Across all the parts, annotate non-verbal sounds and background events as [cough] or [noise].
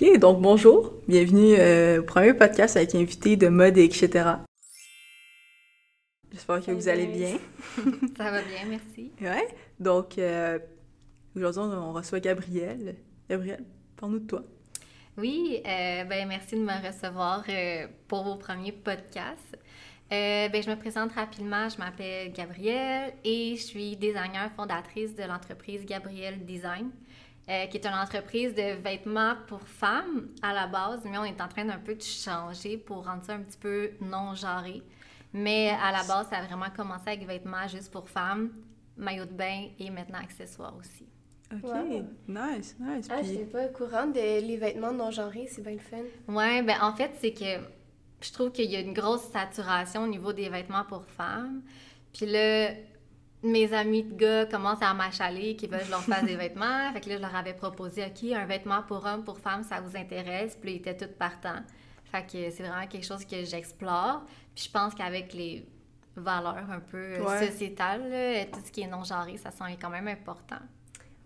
Ok, donc bonjour, bienvenue euh, au premier podcast avec invité de mode et etc. J'espère que vous allez bien. [laughs] Ça va bien, merci. Ouais, donc euh, aujourd'hui on reçoit Gabrielle. Gabrielle, parle-nous de toi. Oui, euh, ben merci de me recevoir pour vos premiers podcasts. Ben, je me présente rapidement, je m'appelle Gabrielle et je suis designer fondatrice de l'entreprise Gabrielle Design. Euh, qui est une entreprise de vêtements pour femmes à la base, mais on est en train d'un peu de changer pour rendre ça un petit peu non-genré. Mais à la base, ça a vraiment commencé avec vêtements juste pour femmes, maillots de bain et maintenant accessoires aussi. Ok, Wow. nice, nice. Ah, Puis- j'étais pas au courant des les vêtements non genrés, c'est bien le fun. Ouais, ben en fait, c'est que je trouve qu'il y a une grosse saturation au niveau des vêtements pour femmes. Puis là, mes amis de gars commencent à m'achaler qui veulent que je leur fasse des [laughs] vêtements. Fait que là, je leur avais proposé, OK, un vêtement pour homme, pour femme, ça vous intéresse? Puis ils étaient tous partants. Fait que c'est vraiment quelque chose que j'explore. Puis je pense qu'avec les valeurs un peu euh, Ouais. sociétales, là, tout ce qui est non-genré, ça semble quand même important.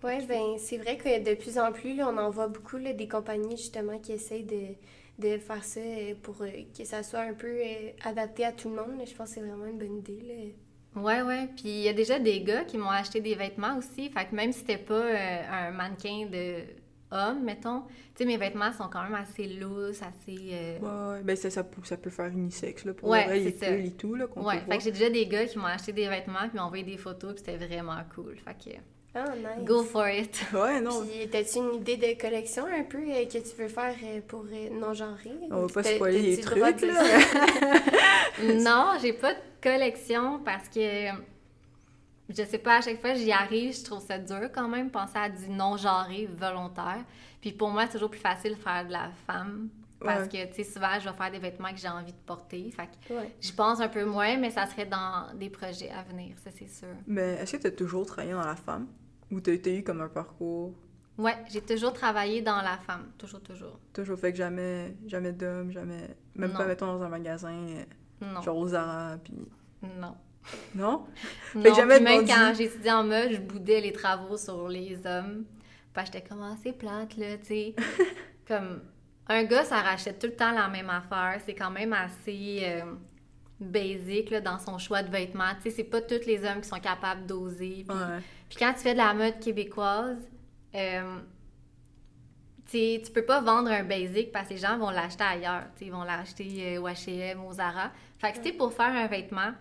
Ouais, ben c'est vrai que de plus en plus, là, on en voit beaucoup là, des compagnies justement qui essayent de, de faire ça euh, pour euh, que ça soit un peu euh, adapté à tout le monde. Je pense que c'est vraiment une bonne idée. Là. Ouais, ouais. Puis il y a déjà des gars qui m'ont acheté des vêtements aussi. Fait que même si c'était pas euh, un mannequin de homme, mettons, tu sais, mes vêtements sont quand même assez loose, assez. euh, Ouais, ben ça, ça, peut- ça peut faire unisexe, là, pour Ouais, vrai, les pulls et tout, là, qu'on Ouais, peut fait voir. que j'ai déjà des gars qui m'ont acheté des vêtements, qui m'ont envoyé des photos, puis c'était vraiment cool. Fait que Ah, nice. go for it. Ouais, non, Puis, t'as-tu une idée de collection un peu euh, que tu veux faire euh, pour euh, non-genré? on va pas spoiler les trucs, là. [laughs] non, j'ai pas de collection parce que je sais pas, à chaque fois j'y arrive, je trouve ça dur quand même, penser à du non-genré volontaire. Puis pour moi, c'est toujours plus facile de faire de la femme. Parce que, tu sais, souvent, je vais faire des vêtements que j'ai envie de porter. Fait que Ouais. j'y pense un peu moins, mais ça serait dans des projets à venir, ça, c'est sûr. Mais est-ce que tu as toujours travaillé dans la femme? Ou t'as eu comme un parcours? Ouais, j'ai toujours travaillé dans la femme. Toujours, toujours. toujours fait que jamais, jamais d'homme, jamais... Même Non. pas, mettons, dans un magasin, Non. genre au Zara, puis... Non. Non? [laughs] Non, que jamais même quand j'étudiais en mode, je boudais les travaux sur les hommes. J'étais comme, ah, c'est plate, là, tu sais. [laughs] comme, un gars, ça rachète tout le temps la même affaire. C'est quand même assez euh, basic, là, dans son choix de vêtements. Tu sais, c'est pas tous les hommes qui sont capables d'oser. Puis, Ouais. Puis quand tu fais de la mode québécoise, euh, tu tu peux pas vendre un basic parce que les gens vont l'acheter ailleurs. Tu sais, ils vont l'acheter euh, au H&M, au Zara. Fait que, pour faire un vêtement,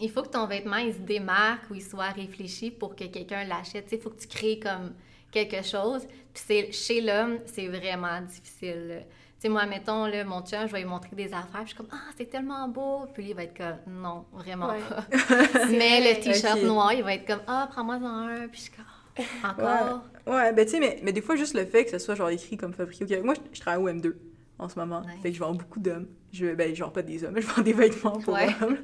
il faut que ton vêtement, il se démarque ou il soit réfléchi pour que quelqu'un l'achète. Il faut que tu crées comme quelque chose. Puis chez l'homme, c'est vraiment difficile. Sais, moi, mettons, là, mon chum, je vais lui montrer des affaires, puis je suis comme « Ah, c'est tellement beau! » Puis lui, il va être comme « Non, vraiment Ouais. pas. [laughs] » Mais le t-shirt noir, il va être comme « Ah, prends-moi un! » Puis je suis comme Ah, Encore? Ouais, ben tu sais, mais, mais des fois, juste le fait que ce soit genre écrit comme fabriqué au Québec. Moi, je, je travaille au M2 en ce moment. Nice. Fait que je vends beaucoup d'hommes. Je, ben, je vends pas des hommes, [laughs] je vends des vêtements pour Ouais. hommes.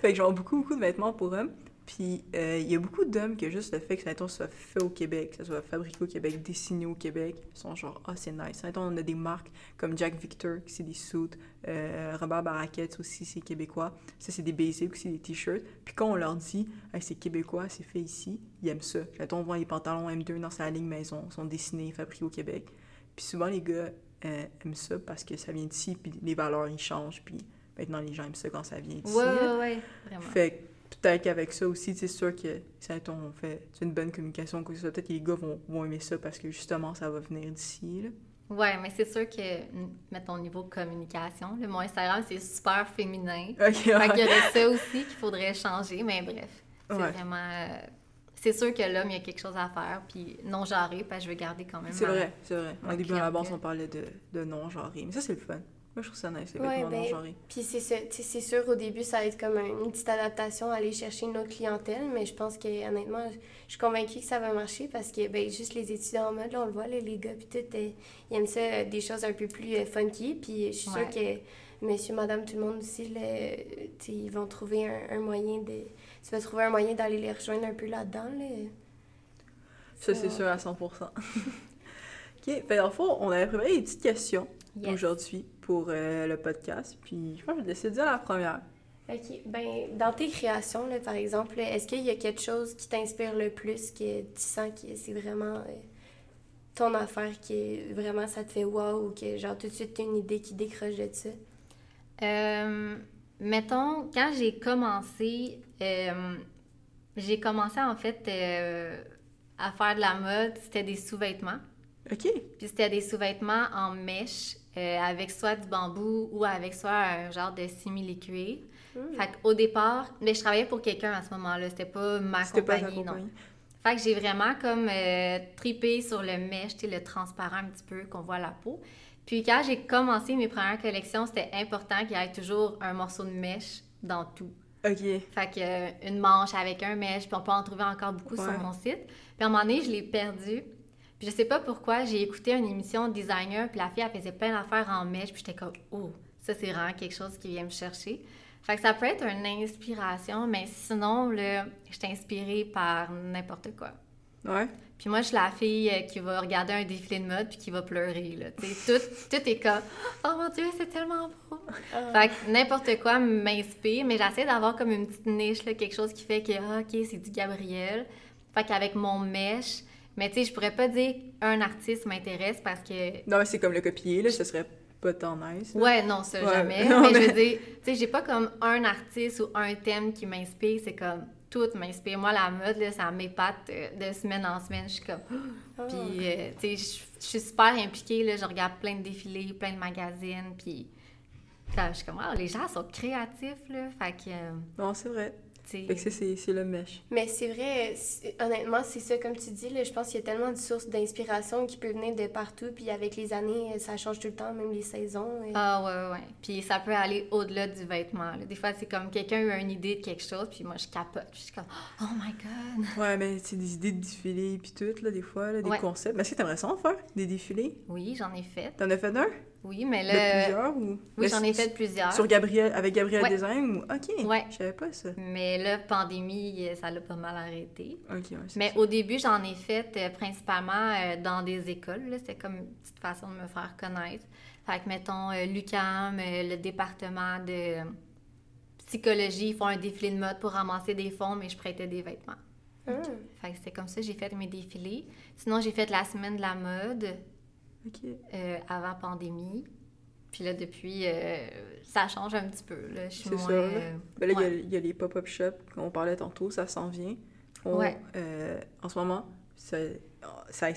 fait que je vends beaucoup, beaucoup de vêtements pour hommes. Puis euh, il y a beaucoup d'hommes que juste le fait que ça soit fait au Québec, que ça soit fabriqué au Québec, dessiné au Québec, ils sont genre, ah, c'est nice. Mettons, on a des marques comme Jack Victor, qui c'est des suits, euh, Robert Baraquette aussi, c'est québécois. Ça, c'est des basics aussi, des t-shirts. Puis quand on leur dit, Hey, c'est québécois, c'est fait ici, ils aiment ça. Mettons, on voit les pantalons M2 dans sa ligne maison, sont dessinés, fabriqués au Québec. Puis souvent, les gars euh, aiment ça parce que ça vient d'ici, puis les valeurs, ils changent, puis maintenant, les gens aiment ça quand ça vient d'ici. Ouais, ouais, ouais, vraiment. Fait peut-être qu'avec ça aussi, c'est sûr que ça, on fait une bonne communication, que. Peut-être que les gars vont, vont aimer ça parce que justement, ça va venir d'ici. là. Ouais, mais c'est sûr que, mettons, au niveau communication, le mon Instagram, c'est super féminin. Ok, Fait qu'il y aurait ça aussi qu'il faudrait changer, mais bref. C'est Ouais. vraiment. euh, c'est sûr que l'homme, il y a quelque chose à faire, puis non genré, parce que je veux garder quand même. C'est vrai, c'est vrai. Au début, à la base, on parlait de, de non-genré. Mais ça, c'est le fun. Moi, je trouve ça nice, les Ouais, vêtements ben, non-genrés. Puis c'est sûr au début ça va être comme un- une petite adaptation à aller chercher une autre clientèle, mais je pense que honnêtement, je suis convaincue que ça va marcher parce que ben juste les étudiants en mode là, on le voit là, les gars puis tout euh, ils aiment ça euh, des choses un peu plus euh, funky puis je suis sûre que monsieur madame tout le monde aussi là, ils vont trouver un, un moyen de tu vas trouver un moyen d'aller les rejoindre un peu là-dedans là. Ça, c'est sûr à 100%. [laughs] OK. Fait, dans le fond, on avait préparé des petites questions Yes. aujourd'hui pour euh, le podcast. Puis, je pense que je vais décider de dire la première. OK. Ben, dans tes créations, là, par exemple, est-ce qu'il y a quelque chose qui t'inspire le plus, que tu sens que c'est vraiment euh, ton affaire qui est vraiment ça te fait wow ou que genre tout de suite t'as une idée qui décroche de ça? Euh, mettons, quand j'ai commencé, euh, j'ai commencé en fait euh, à faire de la mode, c'était des sous-vêtements. OK. Puis c'était des sous-vêtements en mèche euh, avec soit du bambou ou avec soit un genre de simili-cuir. Hmm. Fait qu'au départ, mais je travaillais pour quelqu'un à ce moment-là, c'était pas ma C'était pas compagnie, non. compagnie. Fait que j'ai vraiment comme euh, tripé sur le sais, le transparent un petit peu qu'on voit la peau. Puis quand j'ai commencé mes premières collections, c'était important qu'il y ait toujours un morceau de mèche dans tout. OK. Fait que euh, une manche avec un mèche, puis on peut en trouver encore beaucoup Ouais. sur mon site. Puis à un moment donné, je l'ai perdu. Puis je sais pas pourquoi, j'ai écouté une émission de designer, puis la fille, elle faisait plein d'affaires en mèche, puis j'étais comme, oh, ça c'est vraiment quelque chose qui vient me chercher. Fait que ça peut être une inspiration, mais sinon, là, je suis inspirée par n'importe quoi. Ouais. Puis moi, je suis la fille euh, qui va regarder un défilé de mode puis qui va pleurer, là. Tout est comme « Oh mon Dieu, c'est tellement beau! Ah. Fait que n'importe quoi m'inspire, mais j'essaie d'avoir comme une petite niche, là, quelque chose qui fait que, ah, OK, c'est du Gabriel. Fait qu'avec mon mèche, mais tu sais, je pourrais pas dire un artiste m'intéresse parce que... Non, mais c'est comme le copier, là, ce serait pas tant nice. là. Ouais, non, ça, Ouais. jamais. [laughs] Non, mais, je veux dire, tu sais, j'ai pas comme un artiste ou un thème qui m'inspire, c'est comme tout m'inspire. Moi, la mode, là, ça m'épate euh, de semaine en semaine. Je suis comme... [gasps] Ah. Puis, euh, tu sais, je suis super impliquée, là, je regarde plein de défilés, plein de magazines, puis je suis comme, ah, les gens sont créatifs, là, fait que, euh, Non, c'est vrai. Fait que c'est- c'est c'est le mèche. Mais c'est vrai, honnêtement, c'est ça, comme tu dis, là, je pense qu'il y a tellement de sources d'inspiration qui peuvent venir de partout, puis avec les années, ça change tout le temps, même les saisons. et- Ah ouais, ouais, ouais. Puis ça peut aller au-delà du vêtement. là. Des fois, c'est comme quelqu'un a eu une idée de quelque chose, puis moi, je capote. Puis je suis comme, oh my God! Ouais, mais c'est des idées de défilés puis tout, là, des fois, là, des Ouais. concepts. Mais est-ce que t'aimerais ça en faire? Des défilés? Oui, j'en ai fait. T'en as fait un? Oui, mais là... plusieurs ou... Oui, Mais j'en ai fait plusieurs. Sur Gabriel, avec Gabriel Ouais. Design ou... OK, Ouais. je savais pas ça. Mais là, pandémie, ça l'a pas mal arrêté. OK, ouais, Mais ça. au début, j'en ai fait euh, principalement euh, dans des écoles. là. C'était comme une petite façon de me faire connaître. Fait que, mettons, euh, l'UQAM, euh, le département de psychologie, ils font un défilé de mode pour ramasser des fonds, mais je prêtais des vêtements. Ah. Fait que c'était comme ça que j'ai fait mes défilés. Sinon, j'ai fait la semaine de la mode OK. euh, avant pandémie. Puis là, depuis, euh, ça change un petit peu. Là. Je suis C'est moins... ça, là. euh, Ben là, il y a- ouais. il y, a les pop-up shops qu'on parlait tantôt, ça s'en vient. On- Ouais. euh, en ce moment, c'est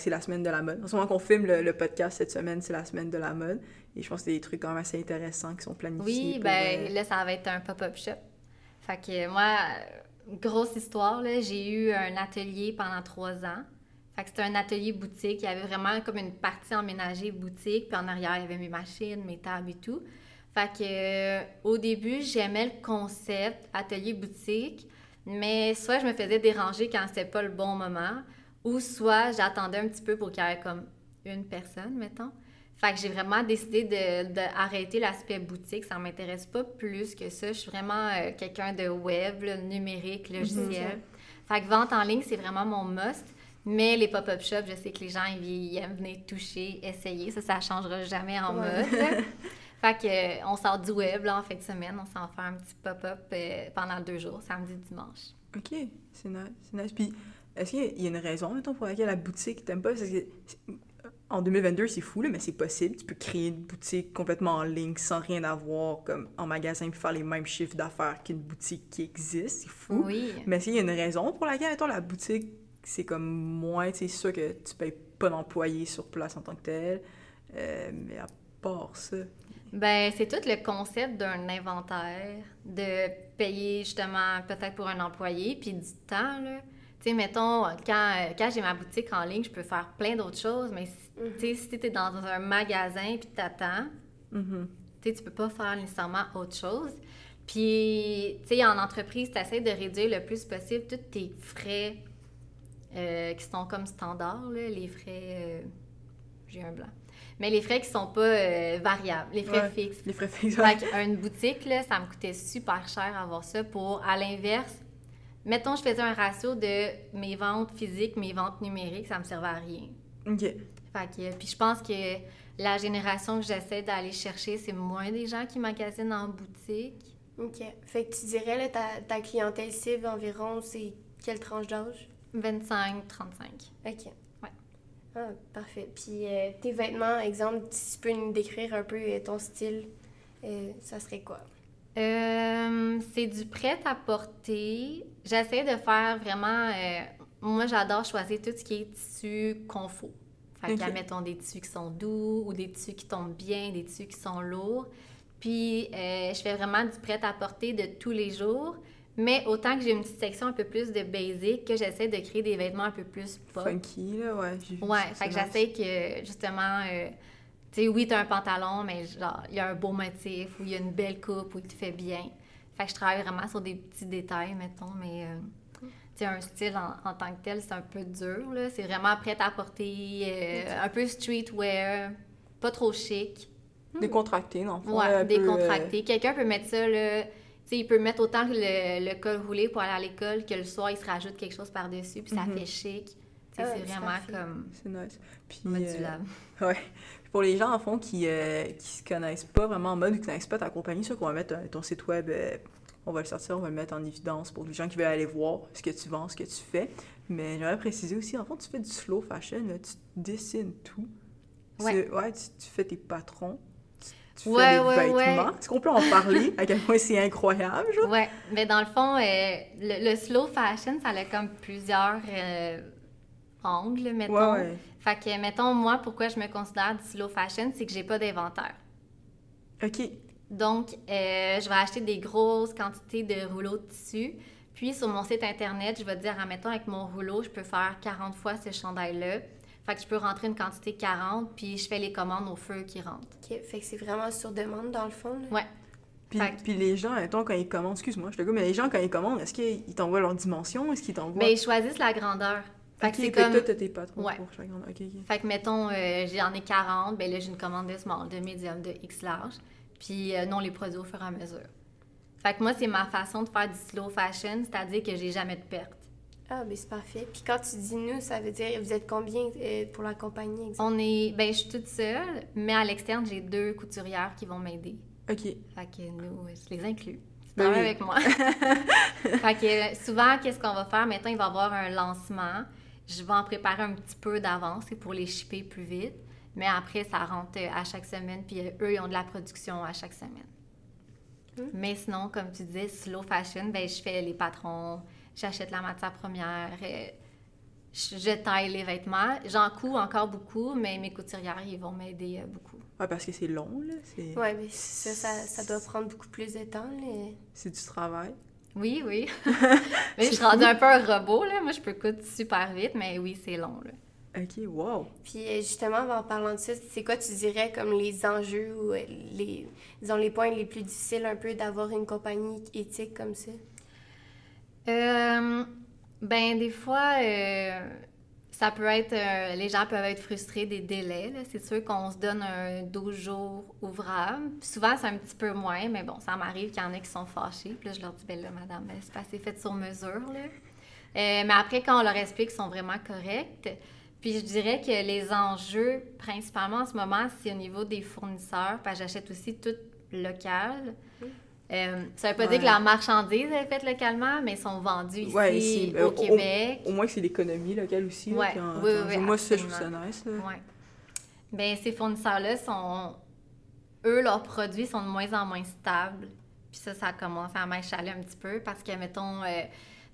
la semaine de la mode. En ce moment qu'on filme le, le podcast cette semaine, c'est la semaine de la mode. Et je pense que c'est des trucs quand même assez intéressants qui sont planifiés. Oui, pour, ben euh, là, ça va être un pop-up shop. Fait que moi, grosse histoire, là, j'ai eu un atelier pendant trois ans. Fait que c'était un atelier boutique. Il y avait vraiment comme une partie emménagée boutique. Puis en arrière, il y avait mes machines, mes tables et tout. Fait que euh, au début, j'aimais le concept atelier boutique. Mais soit je me faisais déranger quand c'était pas le bon moment, ou soit j'attendais un petit peu pour qu'il y ait comme une personne, mettons. Fait que j'ai vraiment décidé de, de arrêter l'aspect boutique. Ça m'intéresse pas plus que ça. Je suis vraiment euh, quelqu'un de web, là, numérique, logiciel. Fait que vente en ligne, c'est vraiment mon must. Mais les pop-up shops, je sais que les gens, ils, aiment venir toucher, essayer. Ça, ça changera jamais en Ouais. mode. [laughs] fait que, euh, on sort du web là, en fin de semaine. On s'en fait un petit pop-up euh, pendant deux jours, samedi, dimanche. OK, c'est nice. C'est nice. Puis, est-ce qu'il y a une raison, mettons, pour laquelle la boutique t'aime pas? Parce que en 2022, c'est fou, là, mais c'est possible. Tu peux créer une boutique complètement en ligne sans rien avoir comme en magasin puis faire les mêmes chiffres d'affaires qu'une boutique qui existe. C'est fou. Oui. Mais est-ce qu'il y a une raison pour laquelle, mettons, la boutique, c'est comme moins, tu sais, c'est sûr que tu payes pas d'employés sur place en tant que tel. Euh, mais à part ça. Ben, c'est tout le concept d'un inventaire, de payer justement peut-être pour un employé, puis du temps, là. Tu sais, mettons, quand, quand j'ai ma boutique en ligne, je peux faire plein d'autres choses, mais si- tu sais, si tu es dans un magasin puis t'attends, Mhm. tu sais, tu peux pas faire nécessairement autre chose. Puis, tu sais, en entreprise, tu essaies de réduire le plus possible tous tes frais euh, qui sont comme standards, là, les frais... euh, J'ai un blanc. Mais les frais qui sont pas euh, variables, les frais Ouais. fixes. Les frais fixes. Fait qu'une boutique, là, ça me coûtait super cher avoir ça pour, à l'inverse, mettons, je faisais un ratio de mes ventes physiques, mes ventes numériques, ça me servait à rien. OK. Fait que, puis je pense que la génération que j'essaie d'aller chercher, c'est moins des gens qui magasinent en boutique. OK. Fait que tu dirais, là, ta, ta clientèle cible environ, c'est quelle tranche d'âge? 25-35. OK. Ouais. Ah, parfait. Puis euh, tes vêtements, exemple, si tu peux nous décrire un peu euh, ton style, euh, ça serait quoi? Euh, c'est du prêt à porter. J'essaie de faire vraiment. moi, j'adore choisir tout ce qui est tissu confort. Fait Ok. que, mettons des tissus qui sont doux ou des tissus qui tombent bien, des tissus qui sont lourds. Puis, je fais vraiment du prêt à porter de tous les jours. Mais autant que j'ai une petite section un peu plus de basic, que j'essaie de créer des vêtements un peu plus pop. Funky, là, ouais. Ouais, fait que j'essaie que justement, euh, tu sais, oui, t'as un pantalon, mais genre, il y a un beau motif ou il y a une belle coupe ou il te fait bien. Fait que je travaille vraiment sur des petits détails, mettons, mais euh, tu sais, un style en, en tant que tel, c'est un peu dur, là. C'est vraiment prêt à porter, euh, un peu streetwear, pas trop chic. Décontracté, non? Ouais, peu, décontracté. Quelqu'un peut mettre ça, là. Tu sais, il peut mettre autant que le, le col roulé pour aller à l'école que le soir, il se rajoute quelque chose par-dessus, puis ça Mhm. fait chic. Ah, c'est vraiment comme euh, C'est nice. Puis, modulable. euh, [laughs] ouais. Pour les gens, en fond, qui, euh, qui se connaissent pas vraiment en mode ou qui connaissent pas ta compagnie, sûr qu'on va mettre euh, ton site web, euh, on va le sortir, on va le mettre en évidence pour les gens qui veulent aller voir ce que tu vends, ce que tu fais. Mais j'aimerais préciser aussi, en fond, tu fais du slow fashion, là, tu dessines tout. Ouais. Ouais tu, tu fais tes patrons. Tu, Ouais, fais des ouais, ouais. vêtements. Est-ce qu'on peut en parler? à quel point c'est incroyable, genre? Ouais, mais dans le fond, euh, le, le slow fashion, ça a comme plusieurs euh, angles, mettons. Ouais, ouais. Fait que, mettons, moi, pourquoi je me considère du slow fashion, c'est que j'ai pas d'inventaire. OK. Donc, euh, je vais acheter des grosses quantités de rouleaux de tissu. Puis, sur mon site Internet, je vais dire, admettons, avec mon rouleau, je peux faire 40 fois ce chandail-là. Fait que je peux rentrer une quantité 40, puis je fais les commandes au feu qui rentrent. OK, fait que c'est vraiment sur demande, dans le fond. là? Ouais. Puis, Fait que- puis les gens, mettons, quand ils commandent, excuse-moi, je te dis, mais les gens, quand ils commandent, est-ce qu'ils t'envoient leur dimension? Est-ce qu'ils t'envoient... Mais ils choisissent la grandeur. Fait que c'est comme... toi, tes patrons Ouais. pour. Fait que, mettons, euh, j'en ai 40, ben là, j'ai une commande de small, de medium, de X large. Puis, euh, non, les produits au fur et à mesure. Fait que moi, c'est ma façon de faire du slow fashion, c'est-à-dire que j'ai jamais de perte. Ah, ben c'est parfait. Puis quand tu dis nous, ça veut dire, vous êtes combien euh, pour la compagnie, exemple? On est... Ben, je suis toute seule, mais à l'externe, j'ai deux couturières qui vont m'aider. OK. Fait que nous, je les inclus. Tu Ben oui. avec moi. [laughs] fait que euh, souvent, qu'est-ce qu'on va faire? Maintenant, il va y avoir un lancement. Je vais en préparer un petit peu d'avance pour les shipper plus vite. Mais après, ça rentre euh, à chaque semaine. Puis euh, eux, ils ont de la production à chaque semaine. Hmm. Mais sinon, comme tu disais, slow fashion, ben, je fais les patrons, j'achète la matière première, je, taille les vêtements. J'en couds encore beaucoup, mais mes couturières, ils vont m'aider euh, beaucoup. Ouais, parce que c'est long, là. Ouais, mais ça, ça, ça doit prendre beaucoup plus de temps. Là. c'est du travail. Oui, oui. [laughs] [laughs] mais je suis rendue un peu un robot, là. Moi, je peux coudre super vite, mais oui, c'est long, là. OK, wow. Puis euh, justement, en parlant de ça, c'est quoi tu dirais comme les enjeux ou euh, les, disons, les points les plus difficiles un peu d'avoir une compagnie éthique comme ça? Euh, ben, des fois, euh, ça peut être... euh, les gens peuvent être frustrés des délais. C'est sûr qu'on se donne un 12 jours ouvrable. Souvent, c'est un petit peu moins, mais bon, ça m'arrive qu'il y en a qui sont fâchés. Puis là, je leur dis, ben là, madame, ben, c'est pas assez fait sur mesure, là. Mais après, quand on leur explique, ils sont vraiment corrects. Puis je dirais que les enjeux, principalement en ce moment, c'est au niveau des fournisseurs, parce j'achète aussi tout local. Euh, ça veut pas Ouais. dire que la marchandise est faite localement, mais ils sont vendus ici Ouais, ici, au Québec. Au moins que c'est l'économie locale aussi. là, Ouais, qui en- oui, oui. Moi, ça, je trouve ça nice. Ben, ces fournisseurs-là sont. Eux, leurs produits sont de moins en moins stables. Puis ça, ça commence à m'achaler un petit peu parce que, mettons, euh,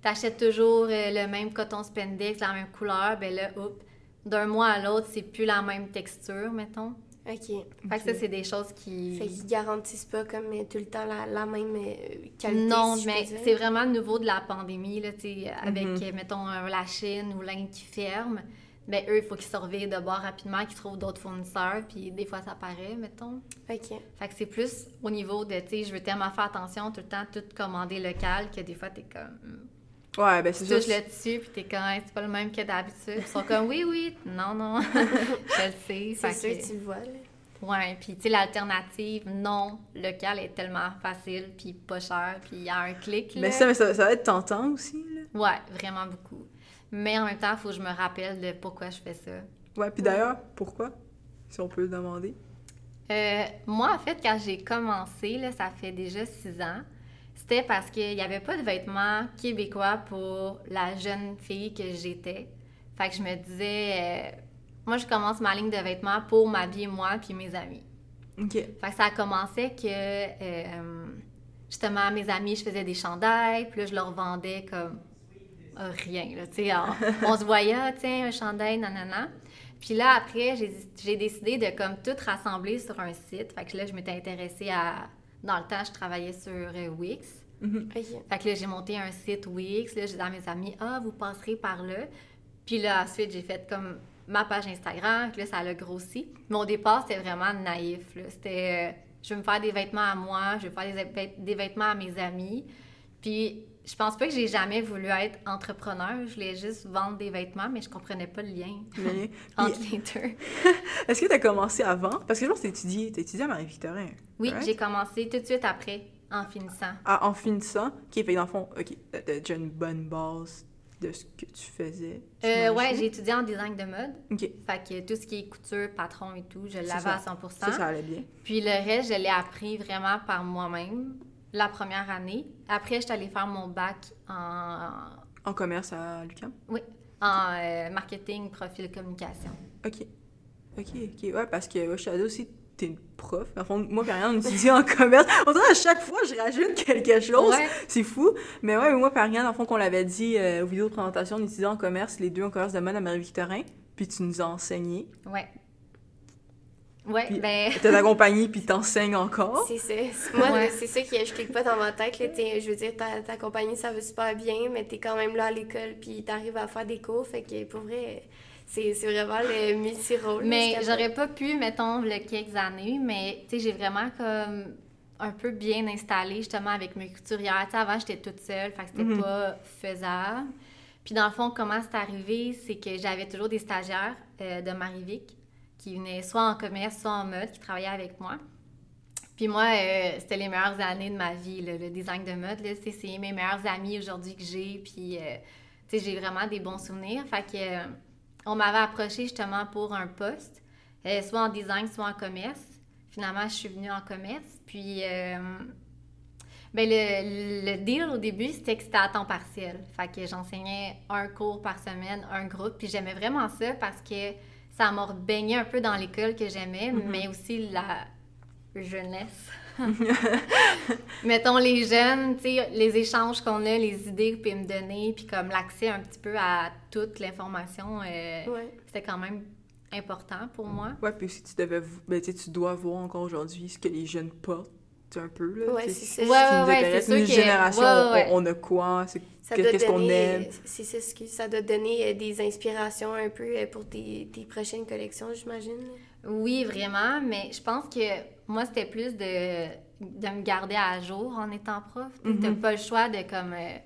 t'achètes toujours euh, le même coton spandex, la même couleur, ben là, d'un mois à l'autre, c'est plus la même texture, mettons. OK. Fait que ça, c'est des choses qui. Fait qu'ils garantissent pas comme euh, tout le temps la, la même euh, qualité. Non, si mais c'est vraiment le nouveau de la pandémie, là, tu sais, avec, Mhm. euh, mettons, la Chine ou l'Inde qui ferme. Ben, eux, il faut qu'ils surveillent de bord rapidement, qu'ils trouvent d'autres fournisseurs, puis des fois, ça paraît, mettons. OK. Fait que c'est plus au niveau de, tu sais, je veux tellement faire attention tout le temps, tout commander local, que des fois, t'es comme... Ouais, ben Tu c'est ça. le dessus, puis t'es comme, Hey, c'est pas le même que d'habitude. Ils sont comme, oui, oui, non, non, [laughs] je le sais. C'est sûr que- tu le vois, là. Ouais, puis tu sais, l'alternative non local est tellement facile, puis pas cher, puis il y a un clic. Là. Mais ça, mais ça, ça va être tentant aussi. Là. Ouais, vraiment beaucoup. Mais en même temps, il faut que je me rappelle de pourquoi je fais ça. Ouais, puis d'ailleurs, pourquoi? Si on peut le demander? Euh, moi, en fait, quand j'ai commencé, là, ça fait déjà six ans, c'était parce qu'il n'y avait pas de vêtements québécois pour la jeune fille que j'étais. Fait que je me disais, euh, moi, je commence ma ligne de vêtements pour m'habiller moi puis mes amis. OK. Fait que ça a commencé que, euh, justement, mes amis, je faisais des chandails, puis là, je leur vendais comme euh, rien, là, tu sais. on- [laughs] On se voyait, ah, tiens, un chandail, nanana. Puis là, après, j'ai j'ai décidé de comme tout rassembler sur un site. Fait que là, je m'étais intéressée à... Dans le temps, je travaillais sur euh, Wix. Mhm. Ok. Fait que là, j'ai monté un site Wix. Là, j'ai dit à mes amis, ah, vous passerez par là. Puis là, ensuite, j'ai fait comme ma page Instagram. Puis là, ça l'a grossi. Au départ, c'était vraiment naïf. là. C'était, euh, je vais me faire des vêtements à moi, je vais faire des, des vêtements à mes amis. Puis je pense pas que j'ai jamais voulu être entrepreneur. Je voulais juste vendre des vêtements, mais je comprenais pas le lien Mais- [laughs] entre les deux. [laughs] Est-ce que tu as commencé avant? Parce que je pense que tu étudié, étudié à Marie-Victorin. Oui, right? j'ai commencé tout de suite après, en finissant. Ah, en finissant, qui fait dans le fond, ok, t'as déjà une bonne base de ce que tu faisais. Euh, ouais, j'ai étudié en design de mode. Ok, Fait que tout ce qui est couture, patron et tout, je l'avais à 100 ça, ça allait bien. Puis le reste, je l'ai appris vraiment par moi-même la première année. Après, je suis allée faire mon bac en, En commerce à Lucam? en euh, marketing, profil, communication. Ok. Ok, ok. Ouais, parce que je savais aussi t'es une prof. En fond, moi, puis rien, on étudie en commerce. On dirait à chaque fois, je rajoute quelque chose. Ouais. C'est fou. Mais ouais, moi, dans le fond, qu'on l'avait dit euh, aux vidéos de présentation, on étudiait en commerce, les deux en commerce de mode à Marie-Victorin. Puis tu nous as enseigné. Ouais. Ouais, Puis- ben... T'es accompagné, puis t'enseignes encore. C'est ça. C'est- Moi, Ouais. c'est ça qui je clique pas dans ma tête. Là, T'sais, je veux dire, ta, ta compagnie, ça va super bien, mais t'es quand même là à l'école, puis t'arrives à faire des cours. Fait que pour vrai, c'est c'est vraiment le multi-rôle. Mais j'aurais pas pu, mettons, le quelques années, mais tu sais, j'ai vraiment comme un peu bien installé justement avec mes couturières. Tu sais, avant, j'étais toute seule, fait que c'était Mhm. pas faisable. Puis dans le fond, comment c'est arrivé, c'est que j'avais toujours des stagiaires euh, de Marivic qui venaient soit en commerce, soit en mode, qui travaillaient avec moi. Puis moi, euh, c'était les meilleures années de ma vie, le design de mode. C'est mes meilleurs amis aujourd'hui que j'ai. Puis, euh, tu sais, j'ai vraiment des bons souvenirs. Fait que, euh, on m'avait approché justement pour un poste, soit en design, soit en commerce. Finalement, je suis venue en commerce. Puis, ben le, le deal au début, c'était que c'était à temps partiel. Fait que j'enseignais un cours par semaine, un groupe. Puis j'aimais vraiment ça parce que ça m'a baigné un peu dans l'école que j'aimais, Mhm. mais aussi la jeunesse. [laughs] Mettons les jeunes, les échanges qu'on a, les idées qu'ils peuvent me donner, puis comme l'accès un petit peu à toute l'information, euh, Ouais. c'était quand même important pour moi. Ouais, puis aussi, tu devais, ben, tu dois voir encore aujourd'hui ce que les jeunes portent, un peu, là. Ouais, c'est ce ça. qui Ouais, ouais, nous ouais, intéresse. c'est sûr Une que- génération, ouais, ouais. On, on a quoi, Qu'est-ce qu'on donner, aime? C'est ça, ce qui- ça doit donner euh, des inspirations un peu euh, pour tes, tes prochaines collections, j'imagine. Oui, vraiment, mais je pense que moi, c'était plus de, de me garder à jour en étant prof. Tu n'as Mhm. pas le choix de comme... euh,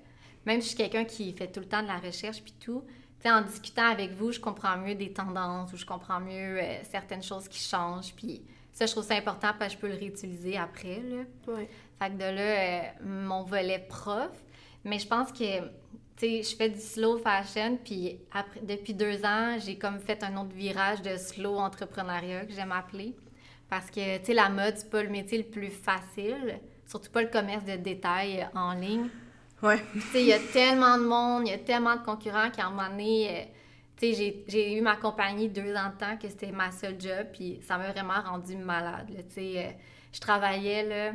même si je suis quelqu'un qui fait tout le temps de la recherche puis tout, tu sais, en discutant avec vous, je comprends mieux des tendances ou je comprends mieux euh, certaines choses qui changent. Puis ça, je trouve ça important parce que je peux le réutiliser après, là. Ouais. Fait que de là, euh, mon volet prof. Mais je pense que, tu sais, je fais du slow fashion, puis après, depuis deux ans, j'ai comme fait un autre virage de slow entrepreneuriat que j'aime appeler. Parce que, tu sais, la mode, c'est pas le métier le plus facile, surtout pas le commerce de détail en ligne. Ouais. Tu sais, il y a tellement de monde, il y a tellement de concurrents qu'à un moment donné, euh, tu sais, j'ai- eu ma compagnie deux ans de temps que c'était ma seule job, puis ça m'a vraiment rendu malade, là, tu sais. euh, je travaillais, là,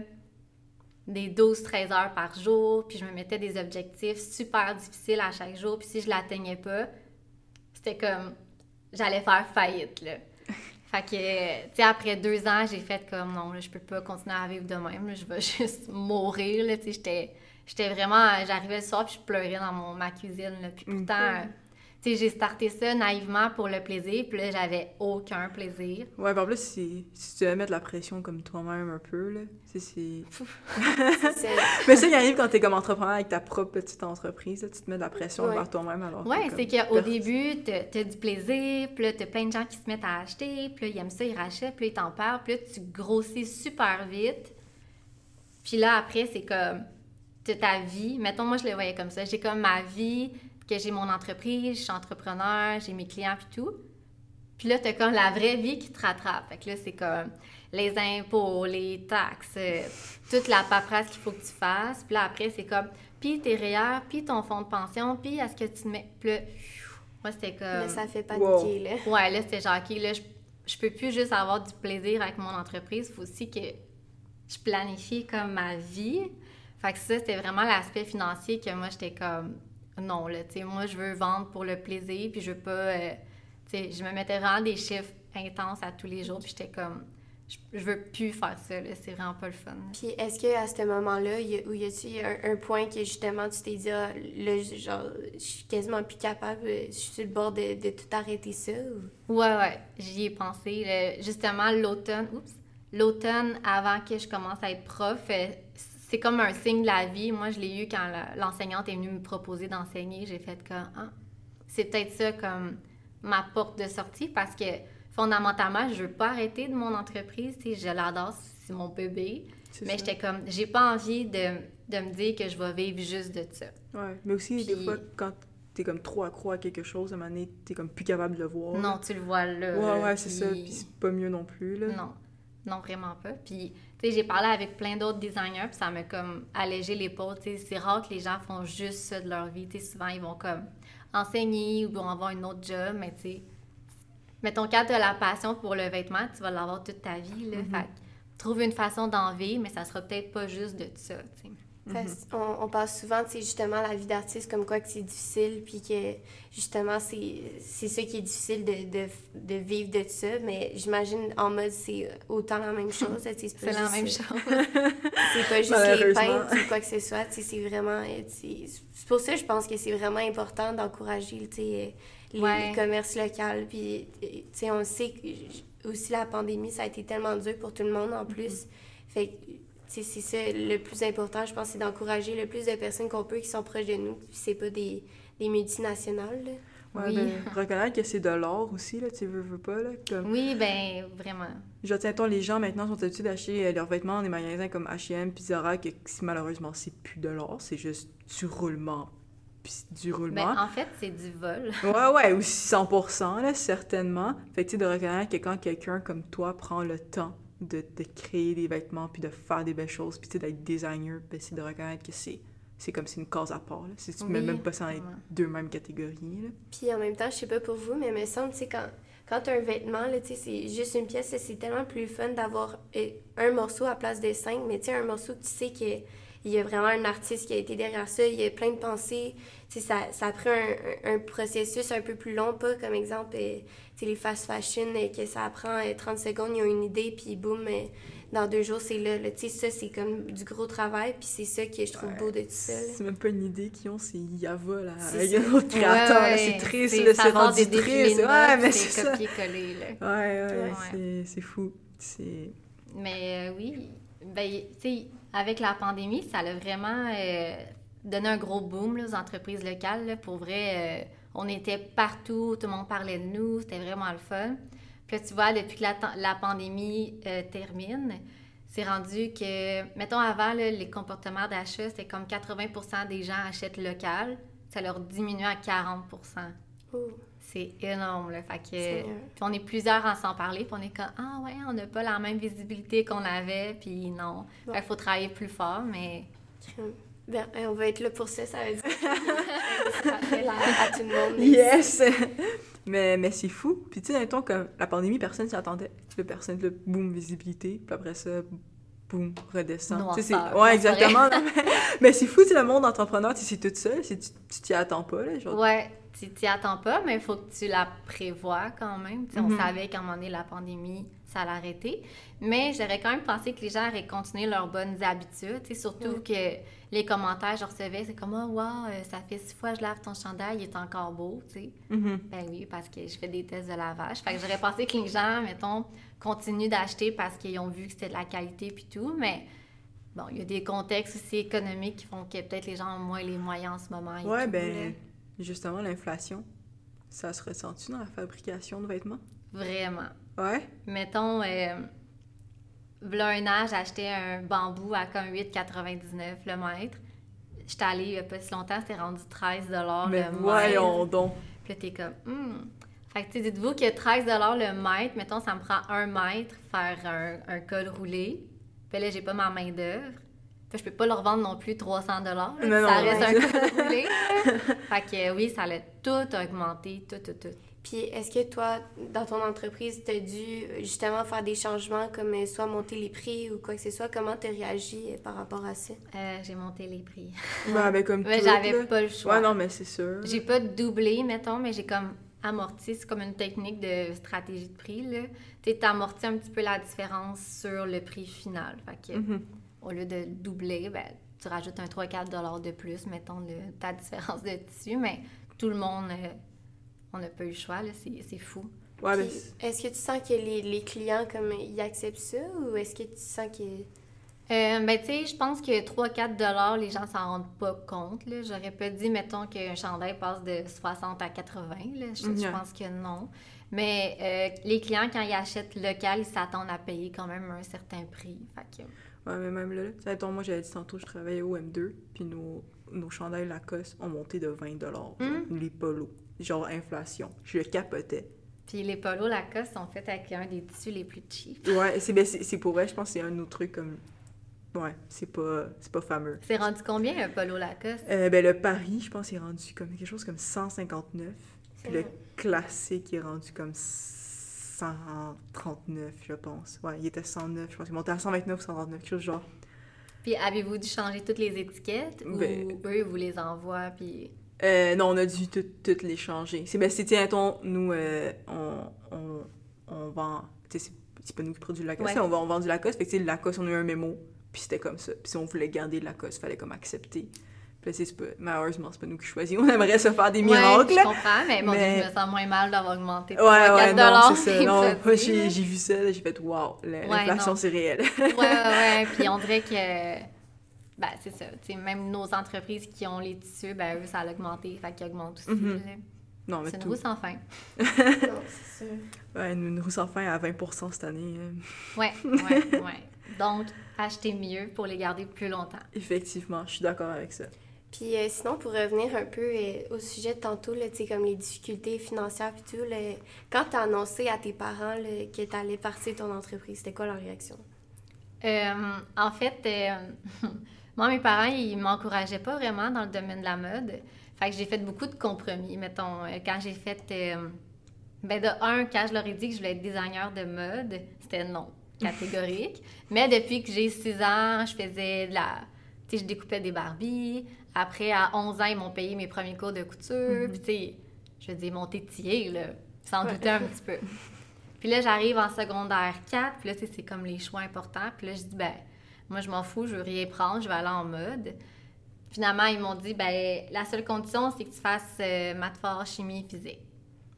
des 12-13 heures par jour, puis je me mettais des objectifs super difficiles à chaque jour, puis si je l'atteignais pas, c'était comme, j'allais faire faillite, là. [laughs] Fait que, tu sais, après deux ans, j'ai fait comme, non, là, je peux pas continuer à vivre de même, là, je vais [laughs] juste mourir, là, tu sais, j'étais... J'étais vraiment... J'arrivais le soir, puis je pleurais dans mon, ma cuisine, là. Puis pourtant, sais, j'ai starté ça naïvement pour le plaisir, puis là, j'avais aucun plaisir. Ouais, puis en plus, si, si tu veux mettre la pression comme toi-même un peu, là, c'est... [laughs] Mais ça qui arrive quand t'es comme entrepreneur avec ta propre petite entreprise, là, tu te mets de la pression Ouais. toi-même alors Ouais, c'est qu'au début, t'as t'as du plaisir, puis là, t'as plein de gens qui se mettent à acheter, puis là, ils aiment ça, ils rachètent, puis là, ils t'en parlent, puis là, tu grossis super vite. Puis là, après, c'est comme, t'as ta vie. Mettons, moi, je le voyais comme ça. J'ai comme ma vie, que j'ai mon entreprise, je suis entrepreneur, j'ai mes clients, puis tout. Puis là, t'as comme la vraie vie qui te rattrape. Fait que là, c'est comme les impôts, les taxes, euh, toute la paperasse qu'il faut que tu fasses. Puis là, après, c'est comme, puis tes REER, puis ton fonds de pension, puis est-ce que tu te mets... Puis là, Moi, c'était comme. Mais ça fait Wow. paniquer, là. Ouais, là, c'était genre, OK, là, je, je peux plus juste avoir du plaisir avec mon entreprise. Il faut aussi que je planifie comme ma vie. Fait que ça, c'était vraiment l'aspect financier que moi, j'étais comme, non, là, tu sais, moi, je veux vendre pour le plaisir, puis je veux pas, euh, tu sais, je me mettais vraiment des chiffres intenses à tous les jours, puis j'étais comme, je, je veux plus faire ça, là, c'est vraiment pas le fun. Puis est-ce qu'à ce moment-là, il y a- où y a-tu un, un point que justement tu t'es dit, ah, là, genre, je suis quasiment plus capable, je suis sur le bord de, de tout arrêter ça? Ou... Ouais, ouais, j'y ai pensé. Justement, l'automne, oups, l'automne avant que je commence à être prof, euh, c'est comme un signe de la vie. Moi, je l'ai eu quand l'enseignante est venue me proposer d'enseigner. J'ai fait comme, ah, c'est peut-être ça comme ma porte de sortie parce que fondamentalement, je veux pas arrêter de mon entreprise. Je l'adore, c'est mon bébé. Mais j'étais comme, j'ai pas envie de, de me dire que je vais vivre juste de ça. Ouais, mais aussi, des fois, quand t'es comme trop accro à quelque chose, à un moment donné, t'es comme plus capable de le voir. Non, tu le vois là. Ouais, ouais, c'est ça. puis- c'est pas mieux non plus, là. Non, non, vraiment pas. Puis, j'ai parlé avec plein d'autres designers, puis ça m'a comme allégé l'épaule. C'est rare que les gens font juste ça de leur vie. Souvent, ils vont comme enseigner ou vont avoir une autre job, mais tu sais, mettons, quand tu as la passion pour le vêtement, tu vas l'avoir toute ta vie, là. Fait que trouve une façon d'en vivre, mais ça sera peut-être pas juste de ça, Parce on, on parle souvent, sais, justement, la vie d'artiste, comme quoi que c'est difficile, puis que, justement, c'est c'est ça qui est difficile de, de, de vivre de ça, mais j'imagine, en mode, c'est autant la même [laughs] chose, c'est C'est la même chose. [laughs] C'est pas juste les peintres ou quoi que ce soit, c'est vraiment... euh, C'est pour ça que je pense que c'est vraiment important d'encourager, sais, les, Ouais. les commerces locaux, puis, euh, tu sais, on sait que aussi la pandémie, ça a été tellement dur pour tout le monde, en plus. Fait que, tu sais, c'est ça, le plus important, je pense, c'est d'encourager le plus de personnes qu'on peut qui sont proches de nous, puis c'est pas des, des multinationales, là. Ouais, Oui. ben, reconnaître que c'est de l'or aussi, là, tu veux, veux pas, là. Comme, Oui, ben vraiment. je tiens, toi, les gens maintenant sont habitués d'acheter euh, leurs vêtements dans des magasins comme H&M puis Zara, que si malheureusement c'est plus de l'or, c'est juste du roulement, puis du roulement. Ben, en fait, c'est du vol. Ouais, ouais, aussi 100%, là, certainement. Fait que, tu sais, de reconnaître que quand quelqu'un comme toi prend le temps de, de créer des vêtements, puis de faire des belles choses, puis tu sais, d'être designer, ben, c'est de reconnaître que c'est, c'est comme c'est une cause à part, là. C'est, tu mets Oui, même pas ça dans les deux mêmes catégories, là. Puis en même temps, je sais pas pour vous, mais il me semble, tu sais, quand, quand un vêtement, là, tu sais, c'est juste une pièce, c'est tellement plus fun d'avoir euh, un morceau à place de cinq, mais tu sais, un morceau que tu sais qu'il y a vraiment un artiste qui a été derrière ça, il y a plein de pensées, tu sais, ça, ça a pris un, un- un processus un peu plus long, pas comme exemple, euh, sais, les fast fashion, euh, que ça prend euh, 30 secondes, ils ont une idée, puis boum, euh, dans deux jours, c'est là, là. tu sais, ça, c'est comme du gros travail, puis c'est ça que je trouve beau de tout ça. C'est même pas une idée qu'ils ont, c'est Yava, là, C'est avec un autre créateur, Ouais, c'est triste, c'est- c'est rendu triste. de Ouais, mais c'est c'est copié-collé, là. Ouais, ouais, Ouais. c'est, c'est fou. C'est... Mais euh, oui, ben, tu sais, avec la pandémie, ça a vraiment euh, donné un gros boom là, aux entreprises locales. là. Pour vrai, euh, on était partout, tout le monde parlait de nous, c'était vraiment le fun. Puis là, tu vois, depuis que la, pandémie euh, termine, c'est rendu que, mettons avant, là, les comportements d'achat, c'était comme 80% des gens achètent local. Ça leur diminue à 40 Ouh, C'est énorme, là. Fait que... Puis on est plusieurs à s'en parler, puis on est comme ah ouais, on n'a pas la même visibilité qu'on avait, puis non. Bon. Il faut travailler plus fort, mais Ben, euh, on va être là pour ça, ça veut dire. À, [laughs] à tout le monde. Yes! mais mais c'est fou. Puis tu sais, mettons, comme la pandémie, personne s'y attendait. Le personne, le boom, visibilité. Puis après ça, boom, redescend. C'est- ouais, exactement. mais, [laughs] mais c'est fou, tu le monde entrepreneur, tu sais, c'est tout seul. c'est- Tu t'y attends pas, là. Genre, Ouais, tu t'y attends pas, mais il faut que tu la prévois quand même. Sais, Mhm. On savait qu'à un moment donné, la pandémie, ça allait arrêter. Mais j'aurais quand même pensé que les gens auraient continué leurs bonnes habitudes. tu sais, Surtout que les commentaires que je recevais, c'est comme « Oh, wow, euh, ça fait six fois que je lave ton chandail, il est encore beau. » tu sais. Mhm. Ben oui, parce que je fais des tests de lavage. Fait que j'aurais pensé que les gens, mettons, continuent d'acheter parce qu'ils ont vu que c'était de la qualité puis tout, mais bon, il y a des contextes aussi économiques qui font que peut-être les gens ont moins les moyens en ce moment. et tout, ben, justement, l'inflation, ça se ressent-tu dans la fabrication de vêtements? Vraiment. Ouais? Mettons, euh, v'là un an, j'ai acheté un bambou à comme 8,99 le mètre. J'étais allée il y a pas si longtemps, c'était rendu 13 mais le mètre. voyons donc! Puis là, t'es comme, hmm. Fait que, dites-vous que 13 le mètre, mettons, ça me prend un mètre faire un, un col roulé. Puis là, j'ai pas ma main-d'œuvre. Que je peux pas leur vendre non plus 300 dollars. Ça non, reste un coût [laughs] roulé. là. Fait que oui, ça a tout augmenté, tout, tout, tout. Puis est-ce que toi, dans ton entreprise, tu as dû euh, justement faire des changements comme euh, soit monter les prix ou quoi que ce soit? Comment tu as réagi euh, par rapport à ça? Euh, j'ai monté les prix. Ben, ben, comme Ouais, tout, j'avais là. pas le choix. Ouais, non, mais c'est sûr. J'ai pas doublé, mettons, mais j'ai comme amorti. C'est comme une technique de stratégie de prix, là. Tu sais, t'amortis un petit peu la différence sur le prix final. Fait que, Mhm. au lieu de doubler, ben, tu rajoutes un 3-4 de plus, mettons, le- ta différence de tissu, mais tout le monde, euh, on n'a pas eu le choix, là. C'est c'est fou. Ouais, ben, Puis, c'est- est-ce que tu sens que les, les clients, comme, ils acceptent ça ou est-ce que tu sens que... Euh, ben, tu sais, je pense que 3-4 les gens s'en rendent pas compte. là. J'aurais pas dit, mettons, qu'un chandail passe de 60 à 80. Là. Je, pense que non. Mais euh, les clients, quand ils achètent local, ils s'attendent à payer quand même un certain prix. Fait que, ouais, mais même là, tu sais, moi, j'avais dit tantôt, je travaillais au M2, puis nos, nos chandails Lacoste ont monté de 20 genre, Mhm. les polos. Genre inflation. Je le capotais. Puis les polos Lacoste sont faits avec un des tissus les plus cheap. Ouais, c'est ben, c'est- pour vrai, je pense que c'est un autre truc comme. Ouais, c'est pas, c'est pas fameux. C'est rendu combien un polo Lacoste? Euh, ben, le Paris, je pense, est rendu comme quelque chose comme 159. Puis le classique est rendu comme 139, je pense. Ouais, il était 109, je pense. Il monté à 129 ou 139, quelque chose genre. Puis avez-vous dû changer toutes les étiquettes? Ben- Ou eux, vous les envoient, puis... Euh, non, on a dû tout- toutes les changer. C'est, ben, mettons, nous, euh, on, on, on vend, c'est, c'est pas nous qui produisons le Lacoste, Ouais. on, vend, on vend du Lacoste, fait que, le Lacoste, on a eu un mémo, puis c'était comme ça. Puis si on voulait garder le Lacoste, fallait comme accepter. Puis c'est, c'est pas, malheureusement, c'est pas nous qui choisissons. [laughs] On aimerait se faire des Ouais, miracles. je comprends, mais mon Mais- Dieu, je me sens moins mal d'avoir augmenté Ouais, 3-4 ouais, non, dollars c'est ça. Non, moi, j'ai, vu ça, j'ai fait, wow, la- l'inflation, non. c'est réel. Ouais, ouais, ouais. [laughs] Puis on dirait que. Ben, c'est ça. Tu sais, même nos entreprises qui ont les tissus, ben, eux, ça a augmenté. Fait qu'ils augmentent aussi. Mhm. là. non, mais C'est une tout. roue sans fin. [laughs] non, c'est sûr. Ouais, une, une roue sans fin à 20% cette année. euh, Ouais, [laughs] ouais, ouais. Donc, achetez mieux pour les garder plus longtemps. effectivement, je suis d'accord avec ça. Puis euh, sinon, pour revenir un peu euh, au sujet de tantôt, là, tu sais, comme les difficultés financières puis tout, là, quand t'as annoncé à tes parents là, que t'allais partir ton entreprise, c'était quoi leur réaction? Euh, en fait, euh, [laughs] moi, mes parents, ils m'encourageaient pas vraiment dans le domaine de la mode. Fait que j'ai fait beaucoup de compromis. Mettons, euh, quand j'ai fait. euh, ben, de un, quand je leur ai dit que je voulais être designer de mode, c'était non, [laughs] catégorique. Mais depuis que j'ai 6 ans, je faisais de la. Tu sais, je découpais des Barbies. Après, à 11 ans, ils m'ont payé mes premiers cours de couture. Puis, tu sais, je veux dire, mon tétier, là, sans Ouais. douter un petit [laughs] peu. Puis là, j'arrive en secondaire 4, puis là, tu sais, c'est comme les choix importants. Puis là, je dis, ben, moi, je m'en fous, je veux rien prendre, je vais aller en mode. Finalement, ils m'ont dit, ben, la seule condition, c'est que tu fasses euh, maths fort, chimie, physique.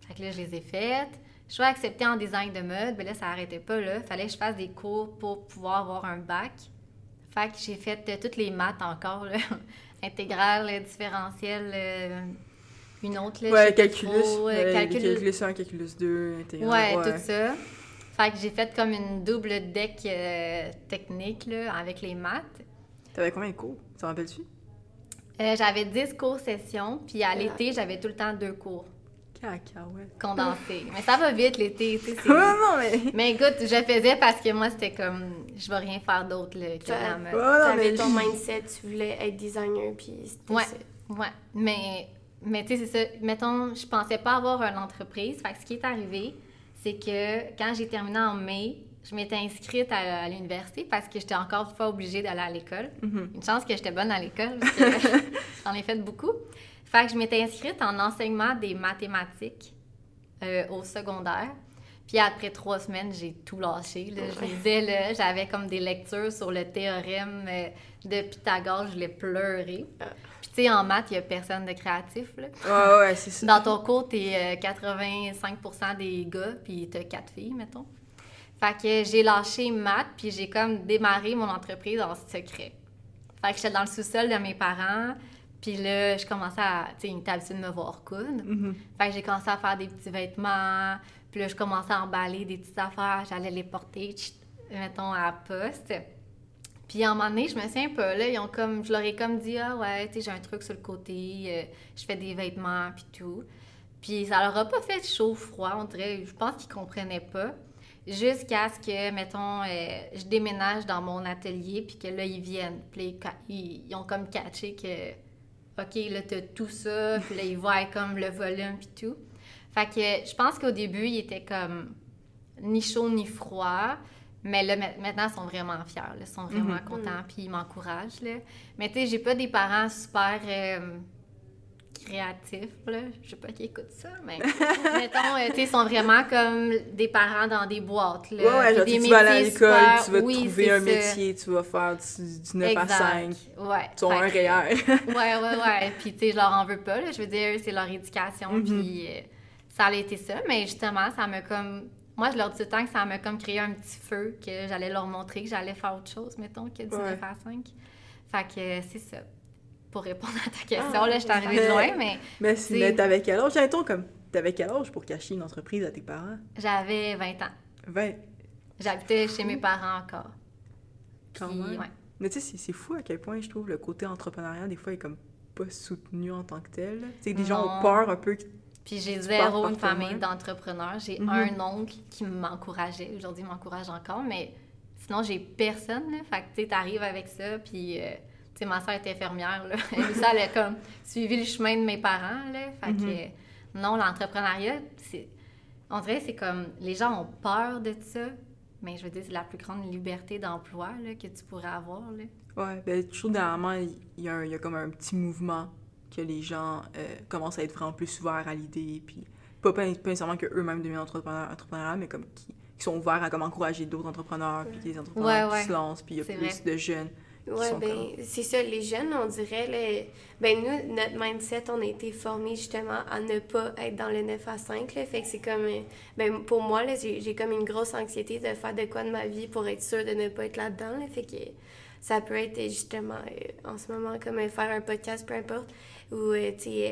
Fait que là, je les ai faites. Je suis acceptée en design de mode, mais là, ça n'arrêtait pas, là. Fallait que je fasse des cours pour pouvoir avoir un bac. Fait que j'ai fait euh, toutes les maths encore, là. [laughs] Intégrale, différentielle, euh, une autre, là. Ouais, calculus. trop, euh, ouais, calcul- calculus 1, calculus 2, intégral. Ouais, tout ça. Fait que j'ai fait comme une double deck euh, technique là, avec les maths. T'avais combien de cours? Ça rappelles-tu? Euh, j'avais 10 cours session, puis à Ouais. l'été, j'avais tout le temps deux cours Cacahuète. condensés. mais ça va vite l'été, tu sais. [laughs] Ouais, non, mais. [laughs] Mais écoute, je faisais parce que moi, c'était comme, je vais rien faire d'autre là, que la mode. Ouais, T'avais mais. ton mindset, tu voulais être designer, puis c'était Ouais. ça. Ouais, mais, mais tu sais, c'est ça. Mettons, je pensais pas avoir une entreprise. Fait que ce qui est arrivé, c'est que quand j'ai terminé en mai, je m'étais inscrite à, à l'université parce que j'étais encore une fois obligée d'aller à l'école. Mhm. Une chance que j'étais bonne à l'école parce que [laughs] j'en ai fait beaucoup. Fait que je m'étais inscrite en enseignement des mathématiques euh, au secondaire. Puis après trois semaines, j'ai tout lâché. là. Je lisais, là, j'avais comme des lectures sur le théorème euh, de Pythagore, je l'ai pleuré. Tu sais, en maths, il n'y a personne de créatif. Là. Ouais, ouais, c'est ça. Dans ton cours, t'es euh, 85 des gars, puis t'as quatre filles, mettons. Fait que j'ai lâché maths, puis j'ai comme démarré mon entreprise en secret. Fait que j'étais dans le sous-sol de mes parents, puis là, je commençais à... Tu sais, ils étaient habitués de me voir coudre. Mhm. Fait que j'ai commencé à faire des petits vêtements, puis là, je commençais à emballer des petites affaires, j'allais les porter, mettons, à la poste. Puis à un moment donné, je me souviens pas, là, ils ont comme, je leur ai comme dit, ah ouais, tu sais, j'ai un truc sur le côté, euh, je fais des vêtements, puis tout. Puis ça leur a pas fait chaud, froid, on dirait, je pense qu'ils comprenaient pas. Jusqu'à ce que, mettons, euh, je déménage dans mon atelier, puis que là, ils viennent. Puis ils, ils ont comme catché que, OK, là, t'as tout ça, puis là, ils voient comme le volume, puis tout. Fait que je pense qu'au début, ils étaient comme ni chaud ni froid. Mais là, ma- maintenant, ils sont vraiment fiers. là. Ils sont vraiment Mhm. contents, puis ils m'encouragent. là. Mais tu sais, j'ai pas des parents super euh, créatifs. Là. Je sais pas qui écoutent ça, mais [laughs] mettons, euh, tu sais, ils sont vraiment comme des parents dans des boîtes. Là, Ouais, ouais, genre, des tu vas aller à l'école, tu vas oui, trouver un ça. métier, tu vas faire du, du 9 à 5. Exact. Ouais. Tu as un que- REER. [laughs] ouais, ouais, ouais. Puis, tu sais, je leur en veux pas, là. Je veux dire, c'est leur éducation, Mhm. puis euh, ça a été ça. Mais justement, ça m'a comme... Moi, je leur dis tout le temps que ça m'a comme créé un petit feu, que j'allais leur montrer que j'allais faire autre chose, mettons, que du Ouais. 9 à 5. Fait que euh, c'est ça. Pour répondre à ta question, Ah, là, je suis arrivée mais- de loin, mais Mais, C'est- mais t'avais quel âge? J'entends comme, t'avais quel âge pour cacher une entreprise à tes parents? j'avais 20 ans. 20, J'habitais chez mes parents encore. quand Puis, même. ouais. Mais tu sais, c'est- fou à quel point je trouve le côté entrepreneurial, des fois, est comme pas soutenu en tant que tel. Tu sais, des gens ont peur un peu. Puis j'ai zéro une famille d'entrepreneurs. J'ai Mhm. un oncle qui m'encourageait. Aujourd'hui, il m'encourage encore, mais sinon, j'ai personne. Là. Fait que tu sais, t'arrives avec ça, puis euh, tu sais, ma soeur était infirmière. Là. [laughs] Elle, ça, elle a comme suivi le chemin de mes parents. Là. Fait Mhm. que non, l'entrepreneuriat, c'est... On dirait que c'est comme... Les gens ont peur de ça, mais je veux dire, c'est la plus grande liberté d'emploi que tu pourrais avoir. Là. Ouais, ben, trouve dernièrement, il y, y a comme un petit mouvement que les gens euh, commencent à être vraiment plus ouverts à l'idée, puis pas, pas pas nécessairement qu'eux-mêmes deviennent entrepreneurs, entrepreneurs mais comme qui, qui sont ouverts à comme encourager d'autres entrepreneurs, puis des entrepreneurs Ouais, qui se lancent, puis il y a plus de jeunes. Sont ben, c'est ça, les jeunes, on dirait, ben nous, notre mindset, on a été formés justement à ne pas être dans le 9 à 5, là, fait que c'est comme, ben pour moi, là, j'ai comme une grosse anxiété de faire de quoi de ma vie pour être sûre de ne pas être là-dedans, là, fait que ça peut être justement, euh, en ce moment, comme euh, faire un podcast, peu importe, ou, euh,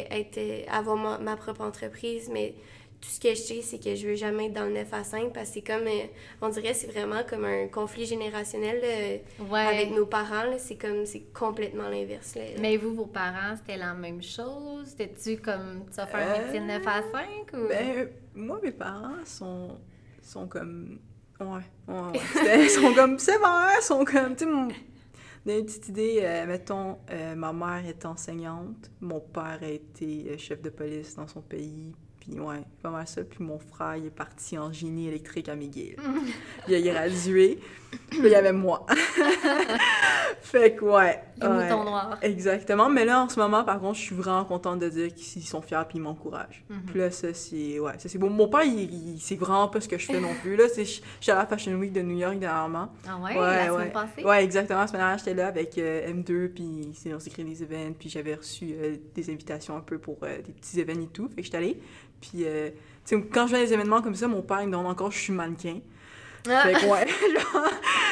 être, euh, avoir ma, ma propre entreprise, mais tout ce que je sais, c'est que je veux jamais être dans le 9 à 5 parce que c'est comme, euh, on dirait, c'est vraiment comme un conflit générationnel, là, Ouais. avec nos parents, c'est comme, c'est complètement l'inverse. Mais vous, vos parents, c'était la même chose? C'était-tu comme, tu vas faire un métier de 9 à 5 ou? Ben, moi, mes parents sont, sont comme. Ouais, ouais, ouais. [laughs] Sont comme sévères, sont comme. Tu sais, mon- Une petite idée, euh, mettons, euh, ma mère est enseignante, mon père a été euh, chef de police dans son pays, puis ouais, pas mal ça. Puis mon frère, il est parti en génie électrique à McGill. [laughs] il a gradué, puis il y avait moi. [laughs] fait que ouais. Les ouais. moutons noirs. Exactement, mais là en ce moment par contre, je suis vraiment contente de dire qu'ils sont fiers puis ils m'encouragent. Mhm. Puis là ça c'est ouais, ça c'est bon. Mon père il, il c'est vraiment pas ce que je fais non plus là, c'est suis à la Fashion Week de New York dernièrement. Ah ouais, Ouais, la semaine ouais. passée? Ouais, exactement, la semaine dernière j'étais là avec euh, M2 puis on s'est créé des événements puis j'avais reçu euh, des invitations un peu pour euh, des petits événements et tout, fait que j'étais allée. Puis euh, tu sais quand je vais à des événements comme ça, mon père il me demande encore je suis mannequin. Ah! Fait que ouais, [laughs] genre,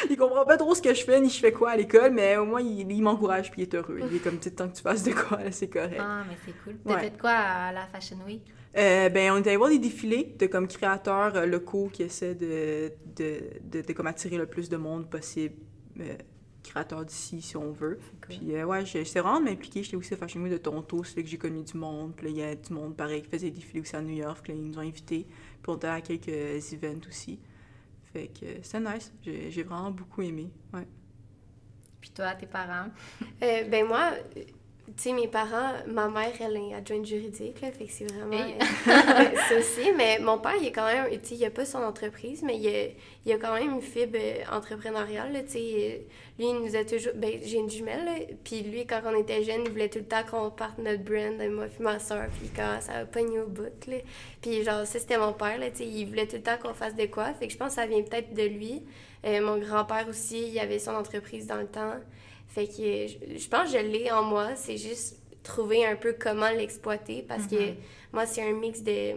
il comprend pas trop ce que je fais ni je fais quoi à l'école, mais au moins il, il m'encourage puis il est heureux. Il est comme, tu tant que tu fasses de quoi, c'est correct. Ah, mais c'est cool. T'as Ouais. fait quoi à la Fashion Week? Euh, ben, on est allé voir des défilés de comme créateurs euh, locaux qui essaient de, de, de, de comme attirer le plus de monde possible. euh, créateurs d'ici, si on veut. Cool. Puis euh, ouais, j'étais vraiment impliquée. J'étais aussi à Fashion Week de Toronto, c'est là que j'ai connu du monde. Puis il y a du monde pareil qui faisait des défilés aussi à New York. Puis là, ils nous ont invités. Puis on était à quelques events aussi. Fait que euh, c'était nice. J'ai j'ai vraiment beaucoup aimé. Ouais. Puis toi, tes parents? Euh, ben moi, tu sais, mes parents, ma mère, elle est adjointe juridique, là, fait que c'est vraiment Hey. euh, [laughs] ça aussi. Mais mon père, il est quand même, tu sais, il a pas son entreprise, mais il a, il a quand même une fibre euh, entrepreneuriale, là, tu sais. euh, Lui, il nous a toujours, ben, j'ai une jumelle, là, puis lui, quand on était jeunes, il voulait tout le temps qu'on parte notre brand, moi puis ma soeur, puis quand ça a pogné au bout, là. Puis genre, ça, c'était mon père, là, tu sais, il voulait tout le temps qu'on fasse de quoi, fait que je pense que ça vient peut-être de lui. Euh, mon grand-père aussi, il avait son entreprise dans le temps. Fait que je, je pense que je l'ai en moi, c'est juste trouver un peu comment l'exploiter parce que Mhm. moi, c'est un mix de.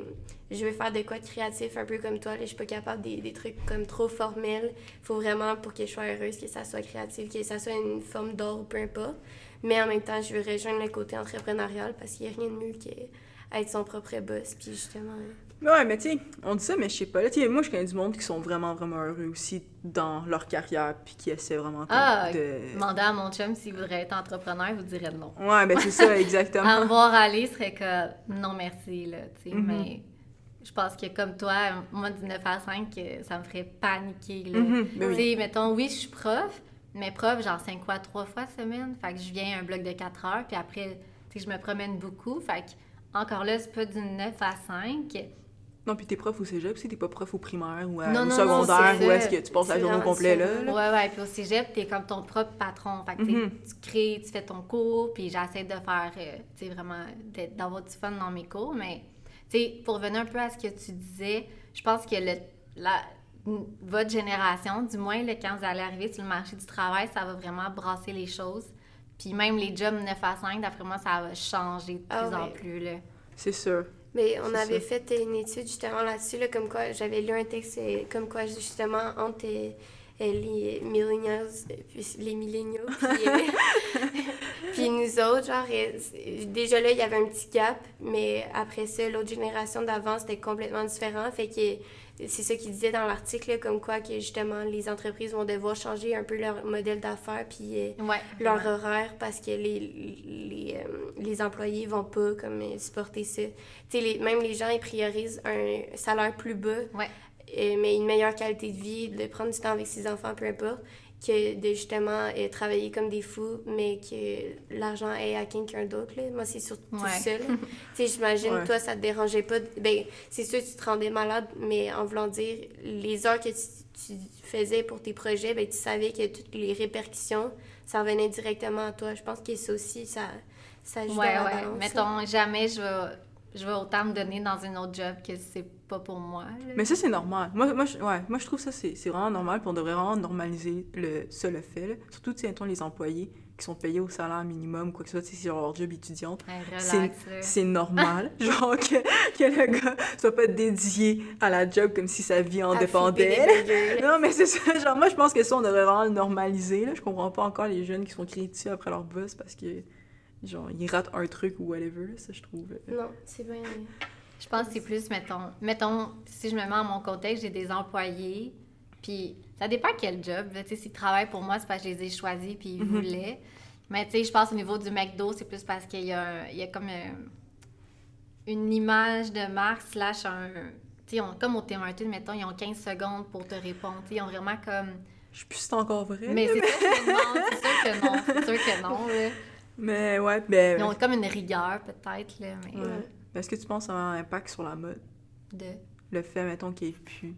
Je veux faire de quoi de créatif, un peu comme toi. Là, je suis pas capable des, des trucs comme trop formels. faut vraiment, pour que je sois heureuse, que ça soit créatif, que ça soit une forme d'or, peu importe. Mais en même temps, je veux rejoindre le côté entrepreneurial parce qu'il n'y a rien de mieux qu'être son propre boss. Puis justement. Ouais, mais tu sais, on dit ça, mais je sais pas. Là, moi, je connais du monde qui sont vraiment, vraiment heureux aussi dans leur carrière, puis qui essaient vraiment Ah, de. Demandez à mon chum s'il voudrait être entrepreneur, il vous dirait non. Ouais, ben c'est ça, [laughs] À exactement. me voir aller, serait que non merci, là, tu sais, Mhm. mais... je pense que comme toi, moi, du 9 à 5, euh, ça me ferait paniquer. Là. Ben. Tu sais, mettons, oui, je suis prof, mais prof, genre 5 fois, 3 fois semaine. Fait que je viens un bloc de 4 heures, puis après, tu sais, je me promène beaucoup. Fait que, encore là, c'est pas du 9 à 5. Non, puis t'es prof au cégep, si t'es pas prof au primaire ou, à- Non, au non, secondaire, c'est où ça. est-ce que tu passes la journée complet là? là. Ouais, ouais. Puis au cégep, t'es comme ton propre patron. Fait que, Mhm. tu crées, tu fais ton cours, puis j'essaie de faire, euh, tu sais, vraiment, d'être- d'avoir du fun dans mes cours. Mais, tu sais, pour revenir un peu à ce que tu disais, je pense que le, la, votre génération, du moins, là, quand vous allez arriver sur le marché du travail, ça va vraiment brasser les choses. Puis même les jobs 9 à 5, d'après moi, ça va changer de plus Ah en ouais. plus, là. C'est sûr. Mais on avait ça. fait une étude justement là-dessus, là, comme quoi j'avais lu un texte comme quoi justement entre euh, les millennials, puis les milléniaux, puis, euh, [laughs] [laughs] puis nous autres, genre, déjà là, il y avait un petit gap, mais après ça, l'autre génération d'avant, c'était complètement différent. Fait que c'est ça qu'il disait dans l'article, comme quoi que justement les entreprises vont devoir changer un peu leur modèle d'affaires, puis euh, Ouais. leur horaire parce que les, les, euh, les employés vont pas comme euh, supporter ça. Tu sais, les- même les gens, ils priorisent un salaire plus bas, Ouais. euh, mais une meilleure qualité de vie, de prendre du temps avec ses enfants, peu importe, que de justement euh, travailler comme des fous, mais que l'argent est à quelqu'un d'autre. là. Moi, c'est surtout Ouais. là. [laughs] tu sais, j'imagine, Ouais. toi, ça te dérangeait pas. de- Ben, c'est sûr que tu te rendais malade, mais en voulant dire, les heures que tu, tu faisais pour tes projets, ben, tu savais que toutes les répercussions, ça revenait directement à toi. Je pense que ça aussi, ça, ça joue Ouais, dans la ouais. balance. là. Mettons, jamais je vais, je vais autant me donner dans un autre job que c'est pas pour moi. là. Mais ça, c'est normal. Moi, moi, je, ouais, moi, je trouve ça, c'est vraiment normal, puis on devrait vraiment normaliser le, ça, le fait. là. Surtout, tu sais, les employés qui sont payés au salaire minimum, quoi que ce soit, tu sais, c'est leur job étudiante. Ouais, C'est normal, [laughs] genre, que, que le gars soit pas dédié à la job comme si sa vie en À dépendait. Non, mais c'est ça. Genre, moi, je pense que ça, on devrait vraiment le normaliser. Là. Je comprends pas encore les jeunes qui sont dessus après leur boss parce que, genre, ils ratent un truc ou whatever. là, ça, je trouve. euh, Non, c'est bien. Je pense que c'est plus, mettons, mettons, si je me mets à mon contexte, j'ai des employés, puis ça dépend quel job. Tu sais, s'ils travaillent pour moi, c'est parce que je les ai choisis, puis ils Mhm. voulaient. Mais tu sais, je pense au niveau du McDo, c'est plus parce qu'il y a, un- il y a comme un- une image de marque slash un... Tu sais, on- comme au Tim Hortons, mettons, ils ont 15 secondes pour te répondre. Tu sais, ils ont vraiment comme... Je sais plus si c'est encore vrai. Mais c'est ça, je me demande, c'est sûr que non, c'est sûr que non, là. Mais ouais, ben. Ils ont comme une rigueur, peut-être, là, mais... Ouais. Est-ce que tu penses que ça a un impact sur la mode? De... Le fait, mettons, qu'il n'y ait plus.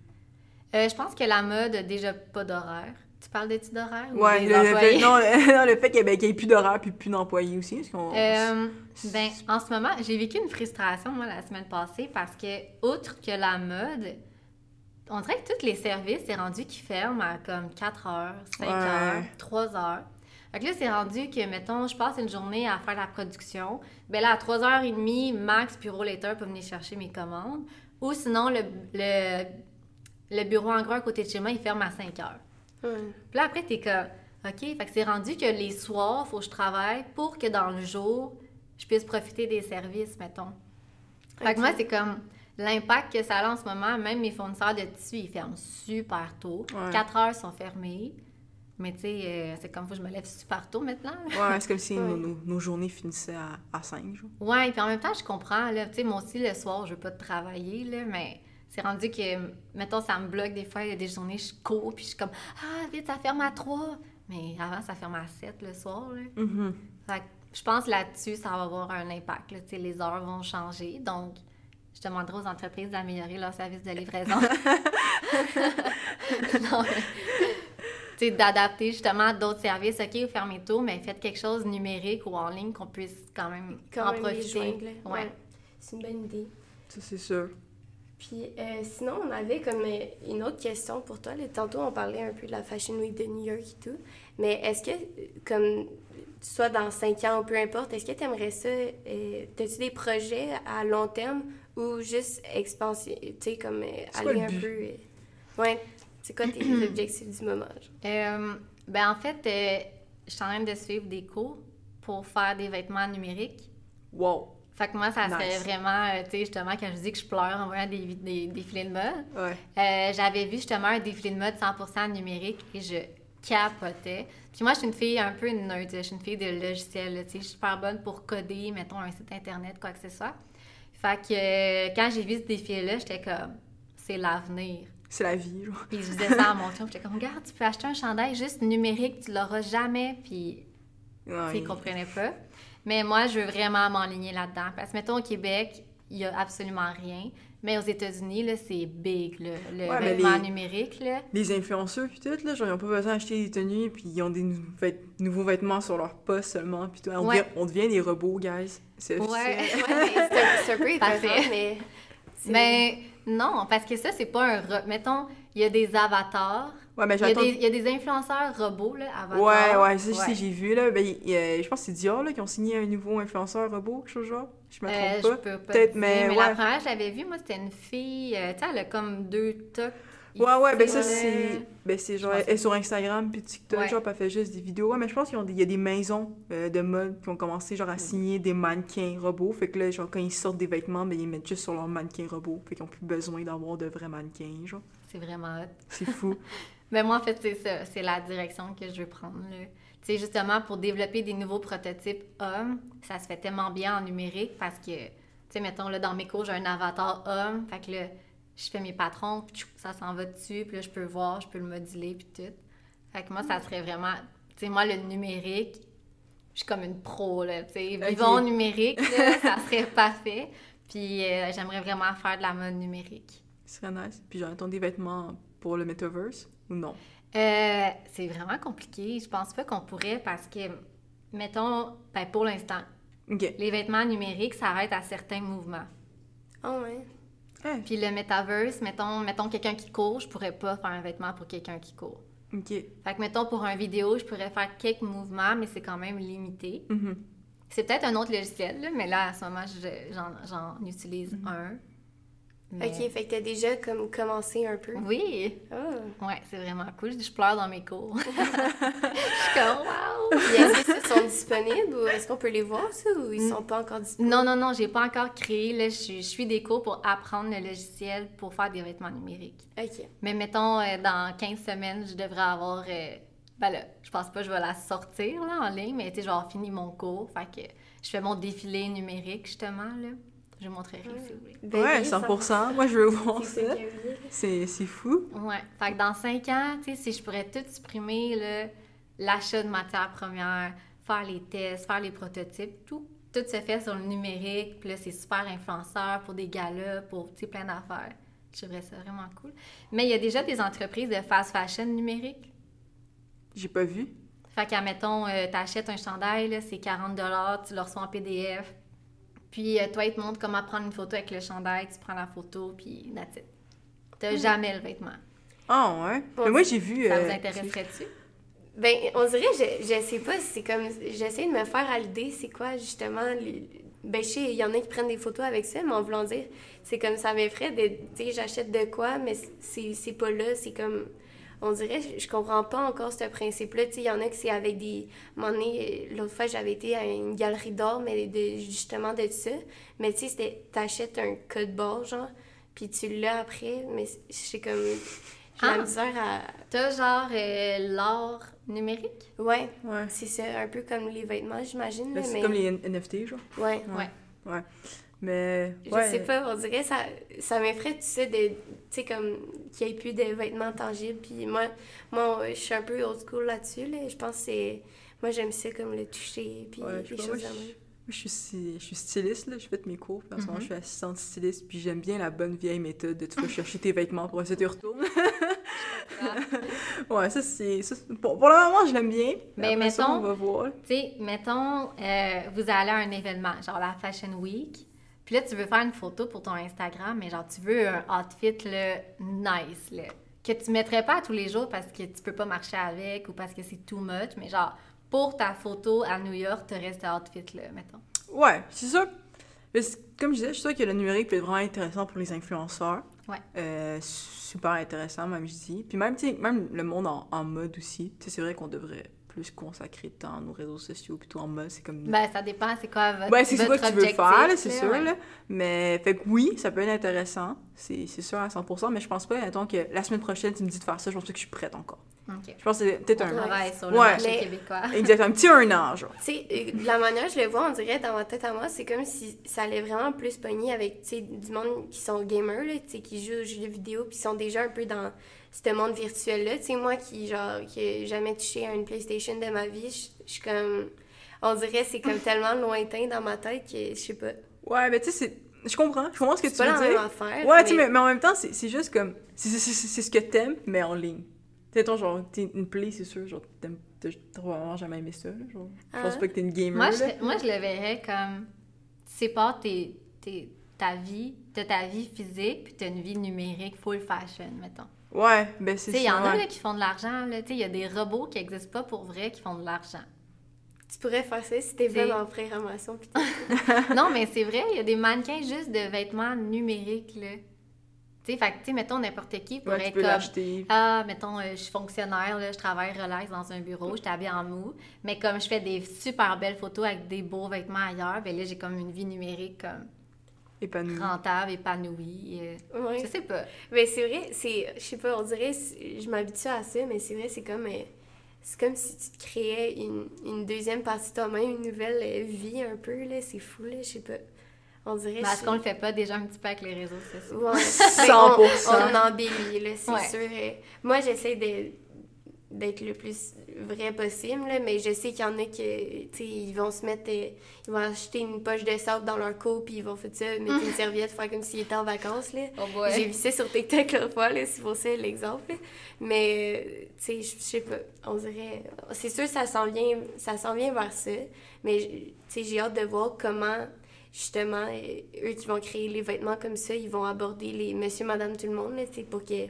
Euh, je pense que la mode a déjà pas d'horaire. Tu parles d'études d'horaire ou Ouais, des le, le fait, non, le, [laughs] non, le fait qu'il n'y ait, ben, ait plus d'horaire puis plus d'employés aussi. Parce qu'on, Euh, ben, en ce moment, j'ai vécu une frustration, moi, la semaine passée, parce que, outre que la mode, on dirait que tous les services, c'est rendu qu'ils ferment à comme 4 heures, 5 Ouais. heures, 3 heures. Fait que là, c'est rendu que, mettons, je passe une journée à faire la production. Ben là, à 3h30, Max, bureau later, peut venir chercher mes commandes. Ou sinon, le, le, le bureau en gros à côté de chez moi, il ferme à 5 heures. Ouais. Puis là, après, t'es comme, OK, fait que c'est rendu que les soirs, faut que je travaille pour que dans le jour, je puisse profiter des services, mettons. Fait que moi, c'est comme l'impact que ça a en ce moment. Même mes fournisseurs de tissus, ils ferment super tôt. Ouais. 4 heures sont fermés. Mais tu sais, euh, c'est comme faut que je me lève super tôt maintenant. Ouais, c'est comme si [laughs] Ouais. nos, nos- nos journées finissaient à, à 5 jours. Ouais, puis en même temps, je comprends. Là, tu sais, moi aussi, le soir, je veux pas travailler, là, mais c'est rendu que, mettons, ça me bloque des fois. Il y a des journées, je cours, puis je suis comme, ah, vite, ça ferme à 3. Mais avant, ça ferme à 7 le soir, là. Mhm. Fait que je pense là-dessus, ça va avoir un impact. Là. Tu sais, Les heures vont changer. Donc, je demanderai aux entreprises d'améliorer leur service de livraison. [laughs] [laughs] Non, mais, d'adapter justement d'autres services. OK, vous fermez tôt, mais faites quelque chose numérique ou en ligne qu'on puisse quand même Quand en même profiter. Ouais. Ouais. C'est une bonne idée. Ça, c'est sûr. Puis euh, sinon, on avait comme euh, une autre question pour toi. là. Tantôt, on parlait un peu de la Fashion Week de New York et tout. Mais est-ce que, comme, soit dans cinq ans ou peu importe, est-ce que tu aimerais ça? Euh, As-tu des projets à long terme ou juste expansion, tu sais, comme euh, aller le un but? peu. euh, ouais, c'est quoi tes [clears throat] objectifs du moment? genre? Euh, ben en fait, euh, je suis en train de suivre des cours pour faire des vêtements numériques. Wow. Fait que moi, ça serait vraiment, euh, tu sais, justement, quand je dis que je pleure en voyant des, des défilés de mode, Ouais. euh, j'avais vu justement un défilé de mode 100% numérique et je capotais. Puis moi, je suis une fille un peu une nerd, je suis une fille de logiciel, tu sais, je suis super bonne pour coder, mettons, un site internet, quoi que ce soit. Fait que euh, quand j'ai vu ce défi-là, j'étais comme, c'est l'avenir. C'est la vie, genre. Puis je disais ça à mon chum, j'étais comme, regarde, tu peux acheter un chandail juste numérique, tu l'auras jamais. Puis Ouais, tu sais, il comprenait pas. Mais moi, je veux vraiment m'enligner là-dedans. Parce que, mettons, au Québec, il y a absolument rien. Mais aux États-Unis, c'est big, là, le Ouais, vêtement les- numérique, là. Les influenceurs, puis tout, là, genre, ils ont pas besoin d'acheter des tenues, puis ils ont des nou- vêt- nouveaux vêtements sur leur poste seulement, puis. On, Ouais. devient, on devient des robots, guys. C'est Ouais. c'est un- peu [laughs] mais... Mais non, parce que ça, c'est pas un... Mettons, il y a des avatars. Ouais, mais Il y, a j'attends... des, il y a des influenceurs robots, là, avatars. Ouais, ouais, ça, je sais, Ouais. j'ai vu, là. Ben, y je pense que c'est Dior, là, qui ont signé un nouveau influenceur robot, quelque chose genre. Je me Euh, trompe je pas. peux pas Peut-être, mais mais ouais. la première que j'avais vue, moi, c'était une fille, euh, tu sais, elle a comme deux tocs. Ouais, ouais, ben ça, c'est... Ben, c'est genre, elle est sur Instagram, puis TikTok, Ouais. genre, elle fait juste des vidéos. Ouais, mais je pense qu'il y a des maisons euh, de mode qui ont commencé, genre, à signer des mannequins robots. Fait que là, genre, quand ils sortent des vêtements, ben, ils mettent juste sur leur mannequin robot. Fait qu'ils ont plus besoin d'avoir de vrais mannequins, genre. C'est vraiment hot. C'est fou. [laughs] Mais moi, en fait, c'est ça. C'est la direction que je veux prendre. là. Tu sais, justement, pour développer des nouveaux prototypes hommes, ça se fait tellement bien en numérique parce que, tu sais, mettons, là, dans mes cours, j'ai un avatar homme. Fait que là, je fais mes patrons, puis tchou, ça s'en va dessus, puis là, je peux voir, je peux le moduler, puis tout. Fait que moi, ça serait vraiment... Tu sais, moi, le numérique, je suis comme une pro, là, tu sais. Ok. Vivons au numérique, là, [laughs] ça serait parfait. Puis euh, j'aimerais vraiment faire de la mode numérique. Ce serait nice. Puis genre, attends des vêtements pour le metaverse ou non? Euh, c'est vraiment compliqué. Je pense pas qu'on pourrait parce que, mettons, ben pour l'instant, les vêtements numériques s'arrêtent à certains mouvements. Ah ouais. Puis le metaverse, mettons, mettons quelqu'un qui court, je pourrais pas faire un vêtement pour quelqu'un qui court. Ok. Fait que, mettons, pour un vidéo, je pourrais faire quelques mouvements, mais c'est quand même limité. Mhm. C'est peut-être un autre logiciel, là, mais là, à ce moment, je- j'en, j'en utilise un. Mais- Ok, fait que t'as déjà comme commencé un peu. Oui, Ah. ouais, c'est vraiment cool. Je pleure dans mes cours. [laughs] je suis comme, wow! Est-ce que sont disponibles ou est-ce qu'on peut les voir, ça, ou ils sont pas encore disponibles? Non, non, non, j'ai pas encore créé. Là, je, suis- je suis des cours pour apprendre le logiciel pour faire des vêtements numériques. Ok. Mais mettons, euh, dans 15 semaines, je devrais avoir. euh, ben là, je pense pas que je vais la sortir là, en ligne, mais tu sais, je vais avoir fini mon cours. Fait que je fais mon défilé numérique, justement, là. Je vous montrerai si vous voulez. Ben ouais, oui, 100%. Moi, je veux voir C'est ça. C'est fou. Ouais. Fait que dans 5 ans, tu sais, si je pourrais tout supprimer, l'achat de matières premières, faire les tests, faire les prototypes, tout, tout se fait sur le numérique. Puis là, c'est super influenceur pour des galas, pour, tu sais, plein d'affaires. Je trouverais ça vraiment cool. Mais il y a déjà des entreprises de fast fashion numérique. J'ai pas vu. Fait qu'admettons, euh, t'achètes un chandail, c'est 40 tu le reçois en PDF. Puis euh, toi, il te montre comment prendre une photo avec le chandail, tu prends la photo, puis that's it. T'as jamais le vêtement. Ah, ouais. Bon, Mais moi, j'ai vu. Ça euh, vous intéresserait-tu? Ben, on dirait, je, je sais pas, c'est comme, j'essaie de me faire à l'idée, c'est quoi, justement, les- ben, je sais, il y en a qui prennent des photos avec ça, mais en voulant dire, c'est comme ça m'effraie de, tu sais, j'achète de quoi, mais c'est c'est pas là, c'est comme, on dirait, je, je comprends pas encore ce principe-là, tu sais, il y en a que c'est avec des, à l'autre fois, j'avais été à une galerie d'art, mais de, justement de ça, mais tu sais, c'était, t'achètes un code barre, genre, puis tu l'as après, mais c'est comme, j'ai Ah. la misère à... T'as genre euh, l'art numérique? Ouais, Ouais. c'est ça, un peu comme les vêtements, j'imagine. Ben, c'est mais... comme les NFT, genre. Ouais. Ouais. Mais. Je ouais. sais pas, on dirait ça, ça m'effraie, tu sais, de, tu sais, comme qu'il n'y ait plus de vêtements tangibles. Puis moi, moi, je suis un peu old school là-dessus, là. Je pense que c'est... Moi, j'aime ça comme le toucher, puis Ouais, je les choses je- je suis, je suis styliste, là. Je fais mes cours. puis En ce moment, Mhm. je suis assistante styliste. Puis j'aime bien la bonne vieille méthode de tu vas chercher tes vêtements pour essayer de retourner. ouais, ça, c'est. pour, pour le moment, je l'aime bien. Mais ça, mettons- on va voir. Tu sais, mettons, euh, vous allez à un événement, genre la Fashion Week, puis là, tu veux faire une photo pour ton Instagram, mais genre, tu veux un outfit, là, nice, là, que tu mettrais pas tous les jours parce que tu peux pas marcher avec ou parce que c'est too much, mais genre, pour ta photo à New York, tu restes cet outfit-là, mettons. Ouais, c'est ça. Comme je disais, je suis sûre que le numérique peut être vraiment intéressant pour les influenceurs. Ouais. Euh, super intéressant, même je dis. Puis même, tu sais, même le monde en, en mode aussi. Tu sais, c'est vrai qu'on devrait plus consacrer de temps à nos réseaux sociaux, plutôt en mode, c'est comme... Ben, ça dépend, c'est quoi votre Ouais, c'est quoi que tu veux objectif, faire, là, c'est sûr, ouais. là. Mais, fait que oui, ça peut être intéressant, c'est c'est sûr à 100%, mais je pense pas, attends, que la semaine prochaine, tu me dis de faire ça, je pense pas que je suis prête encore. Ok. Je pense que c'est peut-être un... travaille sur le Ouais. marché Mais- québécois. [laughs] Exact, un petit un an, genre. Tu sais, euh, la manière je le vois, on dirait dans ma tête à moi, c'est comme si ça allait vraiment plus pogner avec, tu sais, du monde qui sont gamers, là, tu sais, qui jouent aux jeux vidéo, puis sont déjà un peu dans ce monde virtuel-là. Tu sais, moi qui, genre, qui ai jamais touché à une PlayStation de ma vie, je je suis comme... On dirait c'est comme [laughs] tellement lointain dans ma tête que, je sais pas, Ouais, mais tu sais, c'est... Je comprends, je comprends ce que tu pas la veux même dire. affaire. Ouais, tu sais, mais, mais en même temps, c'est c'est juste comme... C'est c'est- c'est- c'est ce que t'aimes, mais en ligne. Tu sais, ton genre, t'es une play, c'est sûr, genre, t'aimes... T'as probablement jamais aimé ça, là, genre. Je pense Ah. pas que t'es une gamer, Moi, là. je, moi, je le verrais comme tu sépares tes, tes- ta vie, t'as ta vie physique, puis t'as une vie numérique full fashion, mettons. Ouais, ben c'est Tu sais, il y ça, en a là, qui font de l'argent, là. Tu sais, il y a des robots qui n'existent pas pour vrai qui font de l'argent. Tu pourrais faire ça si t'es C'est- vraiment programmation. [laughs] [laughs] Non, mais c'est vrai, il y a des mannequins juste de vêtements numériques, là. Tu sais, fait que, tu sais, mettons, n'importe qui pourrait Ouais, tu être peux comme... l'acheter. Ah, mettons, euh, je suis fonctionnaire, là, je travaille relax dans un bureau, je t'habille en mou. Mais comme je fais des super belles photos avec des beaux vêtements ailleurs, ben là, j'ai comme une vie numérique comme Épanoui. rentable, épanouie. euh, Ouais. Je sais pas. Mais c'est vrai, c'est. Je sais pas, on dirait. Je m'habitue à ça, mais c'est vrai, c'est comme. euh, C'est comme si tu te créais une, une deuxième partie de toi-même, une nouvelle euh, vie un peu, là. C'est fou, là. Je sais pas. On dirait. Je- qu'on le fait pas déjà un petit peu avec les réseaux sociaux? Ouais. 100%. [laughs] On, on embellit, là, c'est Ouais. sûr. euh, Moi, j'essaie de- d'être le plus vrai possible, là, mais je sais qu'il y en a qui, tu ils vont se mettre, euh, ils vont acheter une poche de sable dans leur coat, puis ils vont faire ça, mettre une [laughs] serviette, faire comme s'ils étaient en vacances, là. Oh J'ai vu ça sur TikTok l'autre fois, là, c'est pour ça l'exemple. Mais, tu sais, je sais pas, on dirait... C'est sûr, ça s'en vient, ça s'en vient vers ça, mais, tu sais, j'ai hâte de voir comment, justement, euh, eux qui vont créer les vêtements comme ça, ils vont aborder les monsieur, madame, tout le monde, là, pour que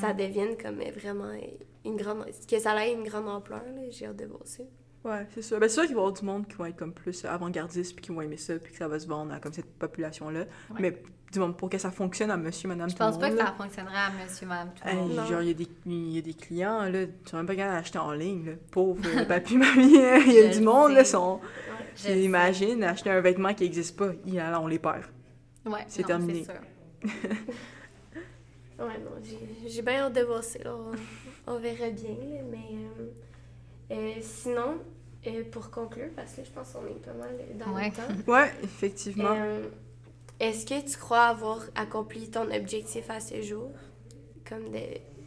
ça devienne comme vraiment euh, une grande... que ça ait une grande ampleur, là. J'ai hâte de voir ça. Ouais, c'est sûr. Ben, c'est sûr qu'il va y avoir du monde qui va être comme plus avant-gardiste, puis qui vont aimer ça, puis que ça va se vendre à comme cette population-là. Ouais. Mais du monde, pour que ça fonctionne à monsieur, madame, Je tout le pense pas monde, que là, ça fonctionnerait à monsieur, madame, tout le Hey, monde. Genre, il y, a des- il y a des clients, là, tu sont même pas capable d'acheter en ligne, là. Pauvre [laughs] papy, mamie, hein, il y a Je du monde, là, sais. sont... Je sais. Imagine, acheter un vêtement qui n'existe pas, il, là, on les perd. Ouais, C'est terminé. sûr. [laughs] Ouais, non, j'ai- j'ai bien hâte de voir ça. On, on verra bien, là, mais euh, euh, sinon, euh, pour conclure, parce que je pense qu'on est pas mal dans Ouais. le temps, [laughs] Ouais, effectivement. euh, est-ce que tu crois avoir accompli ton objectif à ce jour? Comme de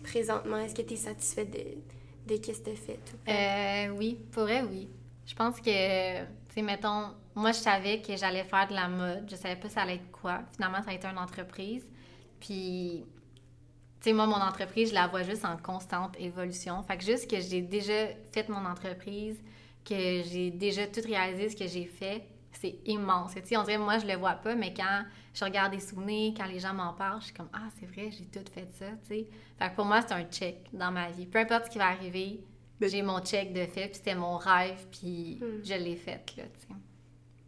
présentement, est-ce que tu es satisfait de, de ce que tu as fait? ou pas? Euh, oui, pour vrai, oui. Je pense que, tu sais, mettons, moi, je savais que j'allais faire de la mode. Je savais pas ça allait être quoi. Finalement, ça a été une entreprise. Puis, sais, moi, mon entreprise, je la vois juste en constante évolution. Fait que juste que j'ai déjà fait mon entreprise, que j'ai déjà tout réalisé ce que j'ai fait, c'est immense. Tu sais, on dirait, moi, je le vois pas, mais quand je regarde des souvenirs, quand les gens m'en parlent, je suis comme, ah, c'est vrai, j'ai tout fait ça, tu sais. Fait que pour moi, c'est un check dans ma vie. Peu importe ce qui va arriver, j'ai mon check de fait, puis c'était mon rêve, puis Hmm. je l'ai fait, là, tu sais.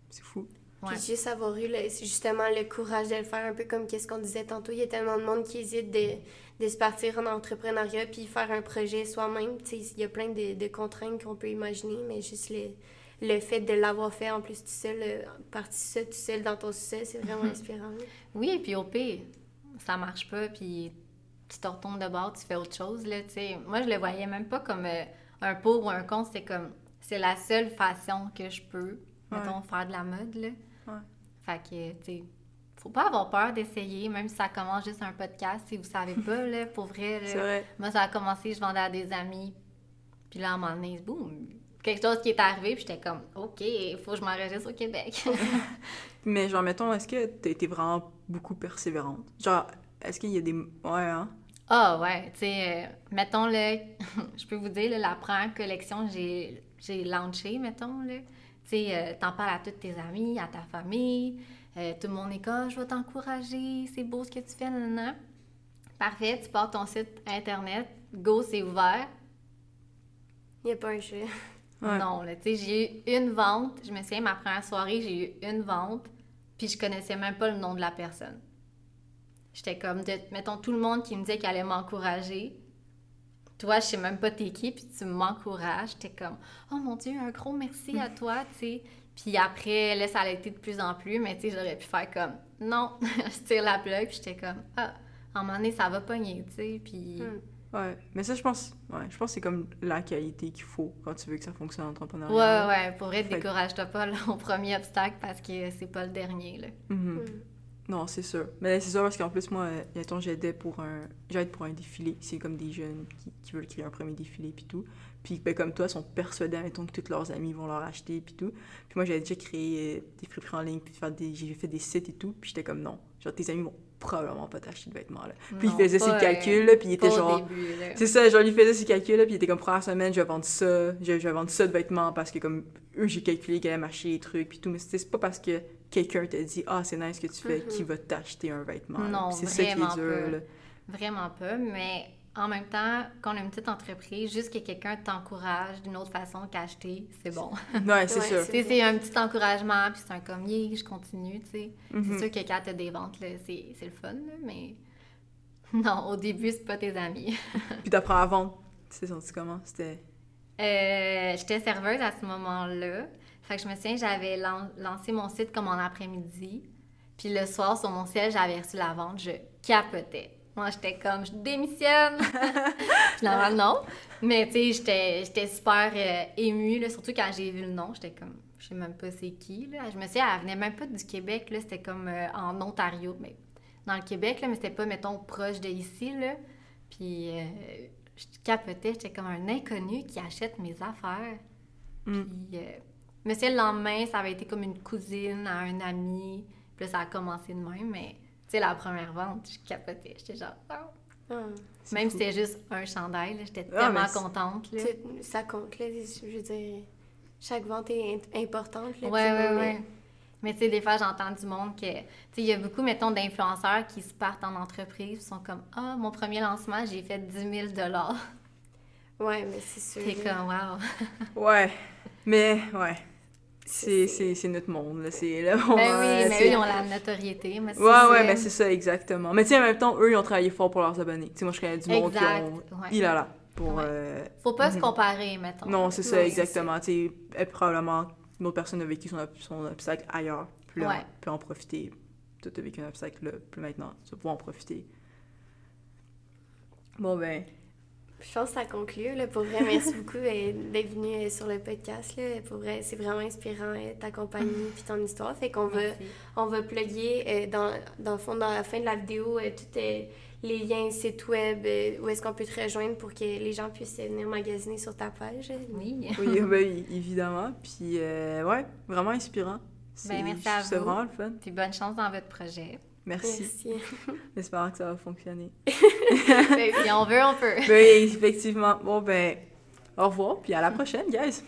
C'est fou. Ouais. Puis juste avoir eu le- justement le courage de le faire, un peu comme qu'est-ce qu'on disait tantôt. Il y a tellement de monde qui hésite de, de se partir en entrepreneuriat puis faire un projet soi-même. Il y a plein de, de contraintes qu'on peut imaginer, mais juste le, le fait de l'avoir fait en plus tout seul, euh, parti ça tout seul dans ton succès, c'est vraiment inspirant. là. Oui, et puis au pire, ça marche pas, puis tu te retournes de bord, tu fais autre chose, là. Moi, je le voyais même pas comme euh, un pour ou un contre, c'était comme, c'est la seule façon que je peux, mettons, faire de la mode, là. Ouais. Fait que, tu sais, faut pas avoir peur d'essayer, même si ça commence juste un podcast, si vous savez pas, [laughs] là, pour vrai, là. Vrai. Moi, ça a commencé, je vendais à des amis. Puis là, à un moment donné, boum, quelque chose qui est arrivé, puis j'étais comme, OK, il faut que je m'enregistre au Québec. [laughs] Mais genre, mettons, est-ce que t'as été vraiment beaucoup persévérante? Genre, est-ce qu'il y a des... Ouais, hein? Ah ouais, tu sais, euh, mettons, là, [laughs] je peux vous dire, là, la première collection que j'ai, j'ai launchée, mettons, là, tu sais, euh, t'en parles à toutes tes amis, à ta famille, euh, tout le monde est comme, je vais t'encourager, c'est beau ce que tu fais, nanana. Parfait, tu pars ton site internet, go, c'est ouvert. Il n'y a pas un jeu. Ouais. Non, là, tu sais, j'ai eu une vente. Je me souviens, ma première soirée, j'ai eu une vente, puis je connaissais même pas le nom de la personne. J'étais comme, de, mettons, tout le monde qui me disait qu'elle allait m'encourager. Toi, je sais même pas t'es qui, puis tu m'encourages. T'es comme, oh mon Dieu, un gros merci à toi, tu sais. Puis après, là, ça a été de plus en plus, mais tu sais, j'aurais pu faire comme, non, [laughs] je tire la plug, puis j'étais comme, ah, à un moment donné, ça va pogner, tu sais, puis... Hmm. Ouais, mais ça, je pense, ouais, je pense que c'est comme la qualité qu'il faut quand tu veux que ça fonctionne en Ouais, entrepreneuriat. ouais, pour vrai, Fait décourage-toi pas là, au premier obstacle parce que c'est pas le dernier, là. Mhm. Hmm. Non, c'est sûr. Mais c'est sûr parce qu'en plus, moi, euh, mettons, j'aidais pour un... J'aide pour un défilé. C'est comme des jeunes qui, qui veulent créer un premier défilé, puis tout. Puis, ben, comme toi, sont persuadés, mettons, que tous leurs amis vont leur acheter, puis tout. Puis moi, j'avais déjà créé euh, des friperies en ligne, puis faire des... j'ai fait des sites et tout. Puis j'étais comme, non, genre, tes amis vont probablement pas t'acheter de vêtements, là. Puis Non, il faisait ses calculs, là, puis il était genre... C'est ça, genre, lui faisait ses calculs, là, puis il était comme, première semaine, je vais vendre ça, je, je vais vendre ça de vêtements, parce que, comme, eux, j'ai calculé qu'elle allait m'acheter des trucs, puis tout, mais c'est pas parce que quelqu'un te dit, ah, c'est nice ce que tu fais, Mhm. qui va t'acheter un vêtement. Non, c'est ça qui vraiment est dur, pas. là. Vraiment pas, mais en même temps, quand on a une petite entreprise, juste que quelqu'un t'encourage d'une autre façon qu'acheter, c'est bon. [laughs] Ouais, c'est sûr. C'est un petit encouragement, puis c'est un comme, yeah, je continue, tu sais. Mhm. C'est sûr que quand t'as des ventes, là, c'est c'est le fun, là, mais [laughs] non, au début, c'est pas tes amis. [laughs] Puis t'apprends à vendre. Tu sais, senti comment? C'était... Euh, J'étais serveuse à ce moment-là. Fait que je me souviens, j'avais lan- lancé mon site comme en après-midi. Puis le soir, sur mon ciel, j'avais reçu la vente. Je capotais. Moi, j'étais comme, je démissionne. [laughs] Finalement, non. Mais tu sais, j'étais- super euh, émue, là, surtout quand j'ai vu le nom. J'étais comme, je sais même pas c'est qui. Là. Je me souviens, elle venait même pas du Québec. C'était comme euh, en Ontario. Mais dans le Québec, là, mais c'était pas, mettons, proche de ici. Là. Puis euh, je capotais. J'étais comme un inconnu qui achète mes affaires. Mm. Puis, mais c'est le lendemain, ça avait été comme une cousine à un ami. Puis là, ça a commencé de même. Mais tu sais, la première vente, je capotais. J'étais genre, wow. Ah. c'est Même fou. si c'était juste un chandail, j'étais Ah, tellement contente. Là. Tu sais, Ça compte, là. Je veux dire, chaque vente est importante. Là, Ouais, ouais, ouais. Mais tu sais, des fois, j'entends du monde que. Tu sais, il y a beaucoup, mettons, d'influenceurs qui se partent en entreprise, sont comme Ah, mon premier lancement, j'ai fait 10 000 euh, Ouais, mais c'est sûr. T'es comme Wow. Ouais. Mais, ouais. C'est, notre monde, là. Là, Ben on- oui, euh, mais eux, ils ont la notoriété. Mais Ouais, ouais, mais c'est ça, exactement. Mais tu en même temps, eux, ils ont travaillé fort pour leurs abonnés. Tu moi, je connais du monde Exact. qui ont... ouais. Il a là, pour... Ouais. euh, Faut pas se Mhm. comparer, mettons. Non, c'est ça, exactement. Tu probablement, une autre personne a vécu son, ob- son obstacle ailleurs. Puis là, peut en profiter. Toi, t'as vécu un obstacle, là, puis maintenant, tu vas pouvoir en profiter. Bon, ben... Je pense que ça conclut. Là. Pour vrai, merci beaucoup euh, d'être venu euh, sur le podcast. Là. Pour vrai, c'est vraiment inspirant euh, ta compagnie [laughs] puis ton histoire. Fait qu'on va, on va plugger euh, dans, dans le fond, dans la fin de la vidéo, euh, tous euh, les liens, sites web, euh, où est-ce qu'on peut te rejoindre pour que les gens puissent venir magasiner sur ta page. Oui. Oui, ben, évidemment. Puis, euh, ouais, vraiment inspirant. C'est- Ben, merci à C'est vraiment le fun. Puis bonne chance dans votre projet. Merci. Merci. [laughs] J'espère que ça va fonctionner. [laughs] si on veut, on peut. ben, effectivement. Bon, ben, au revoir, puis à la prochaine, guys!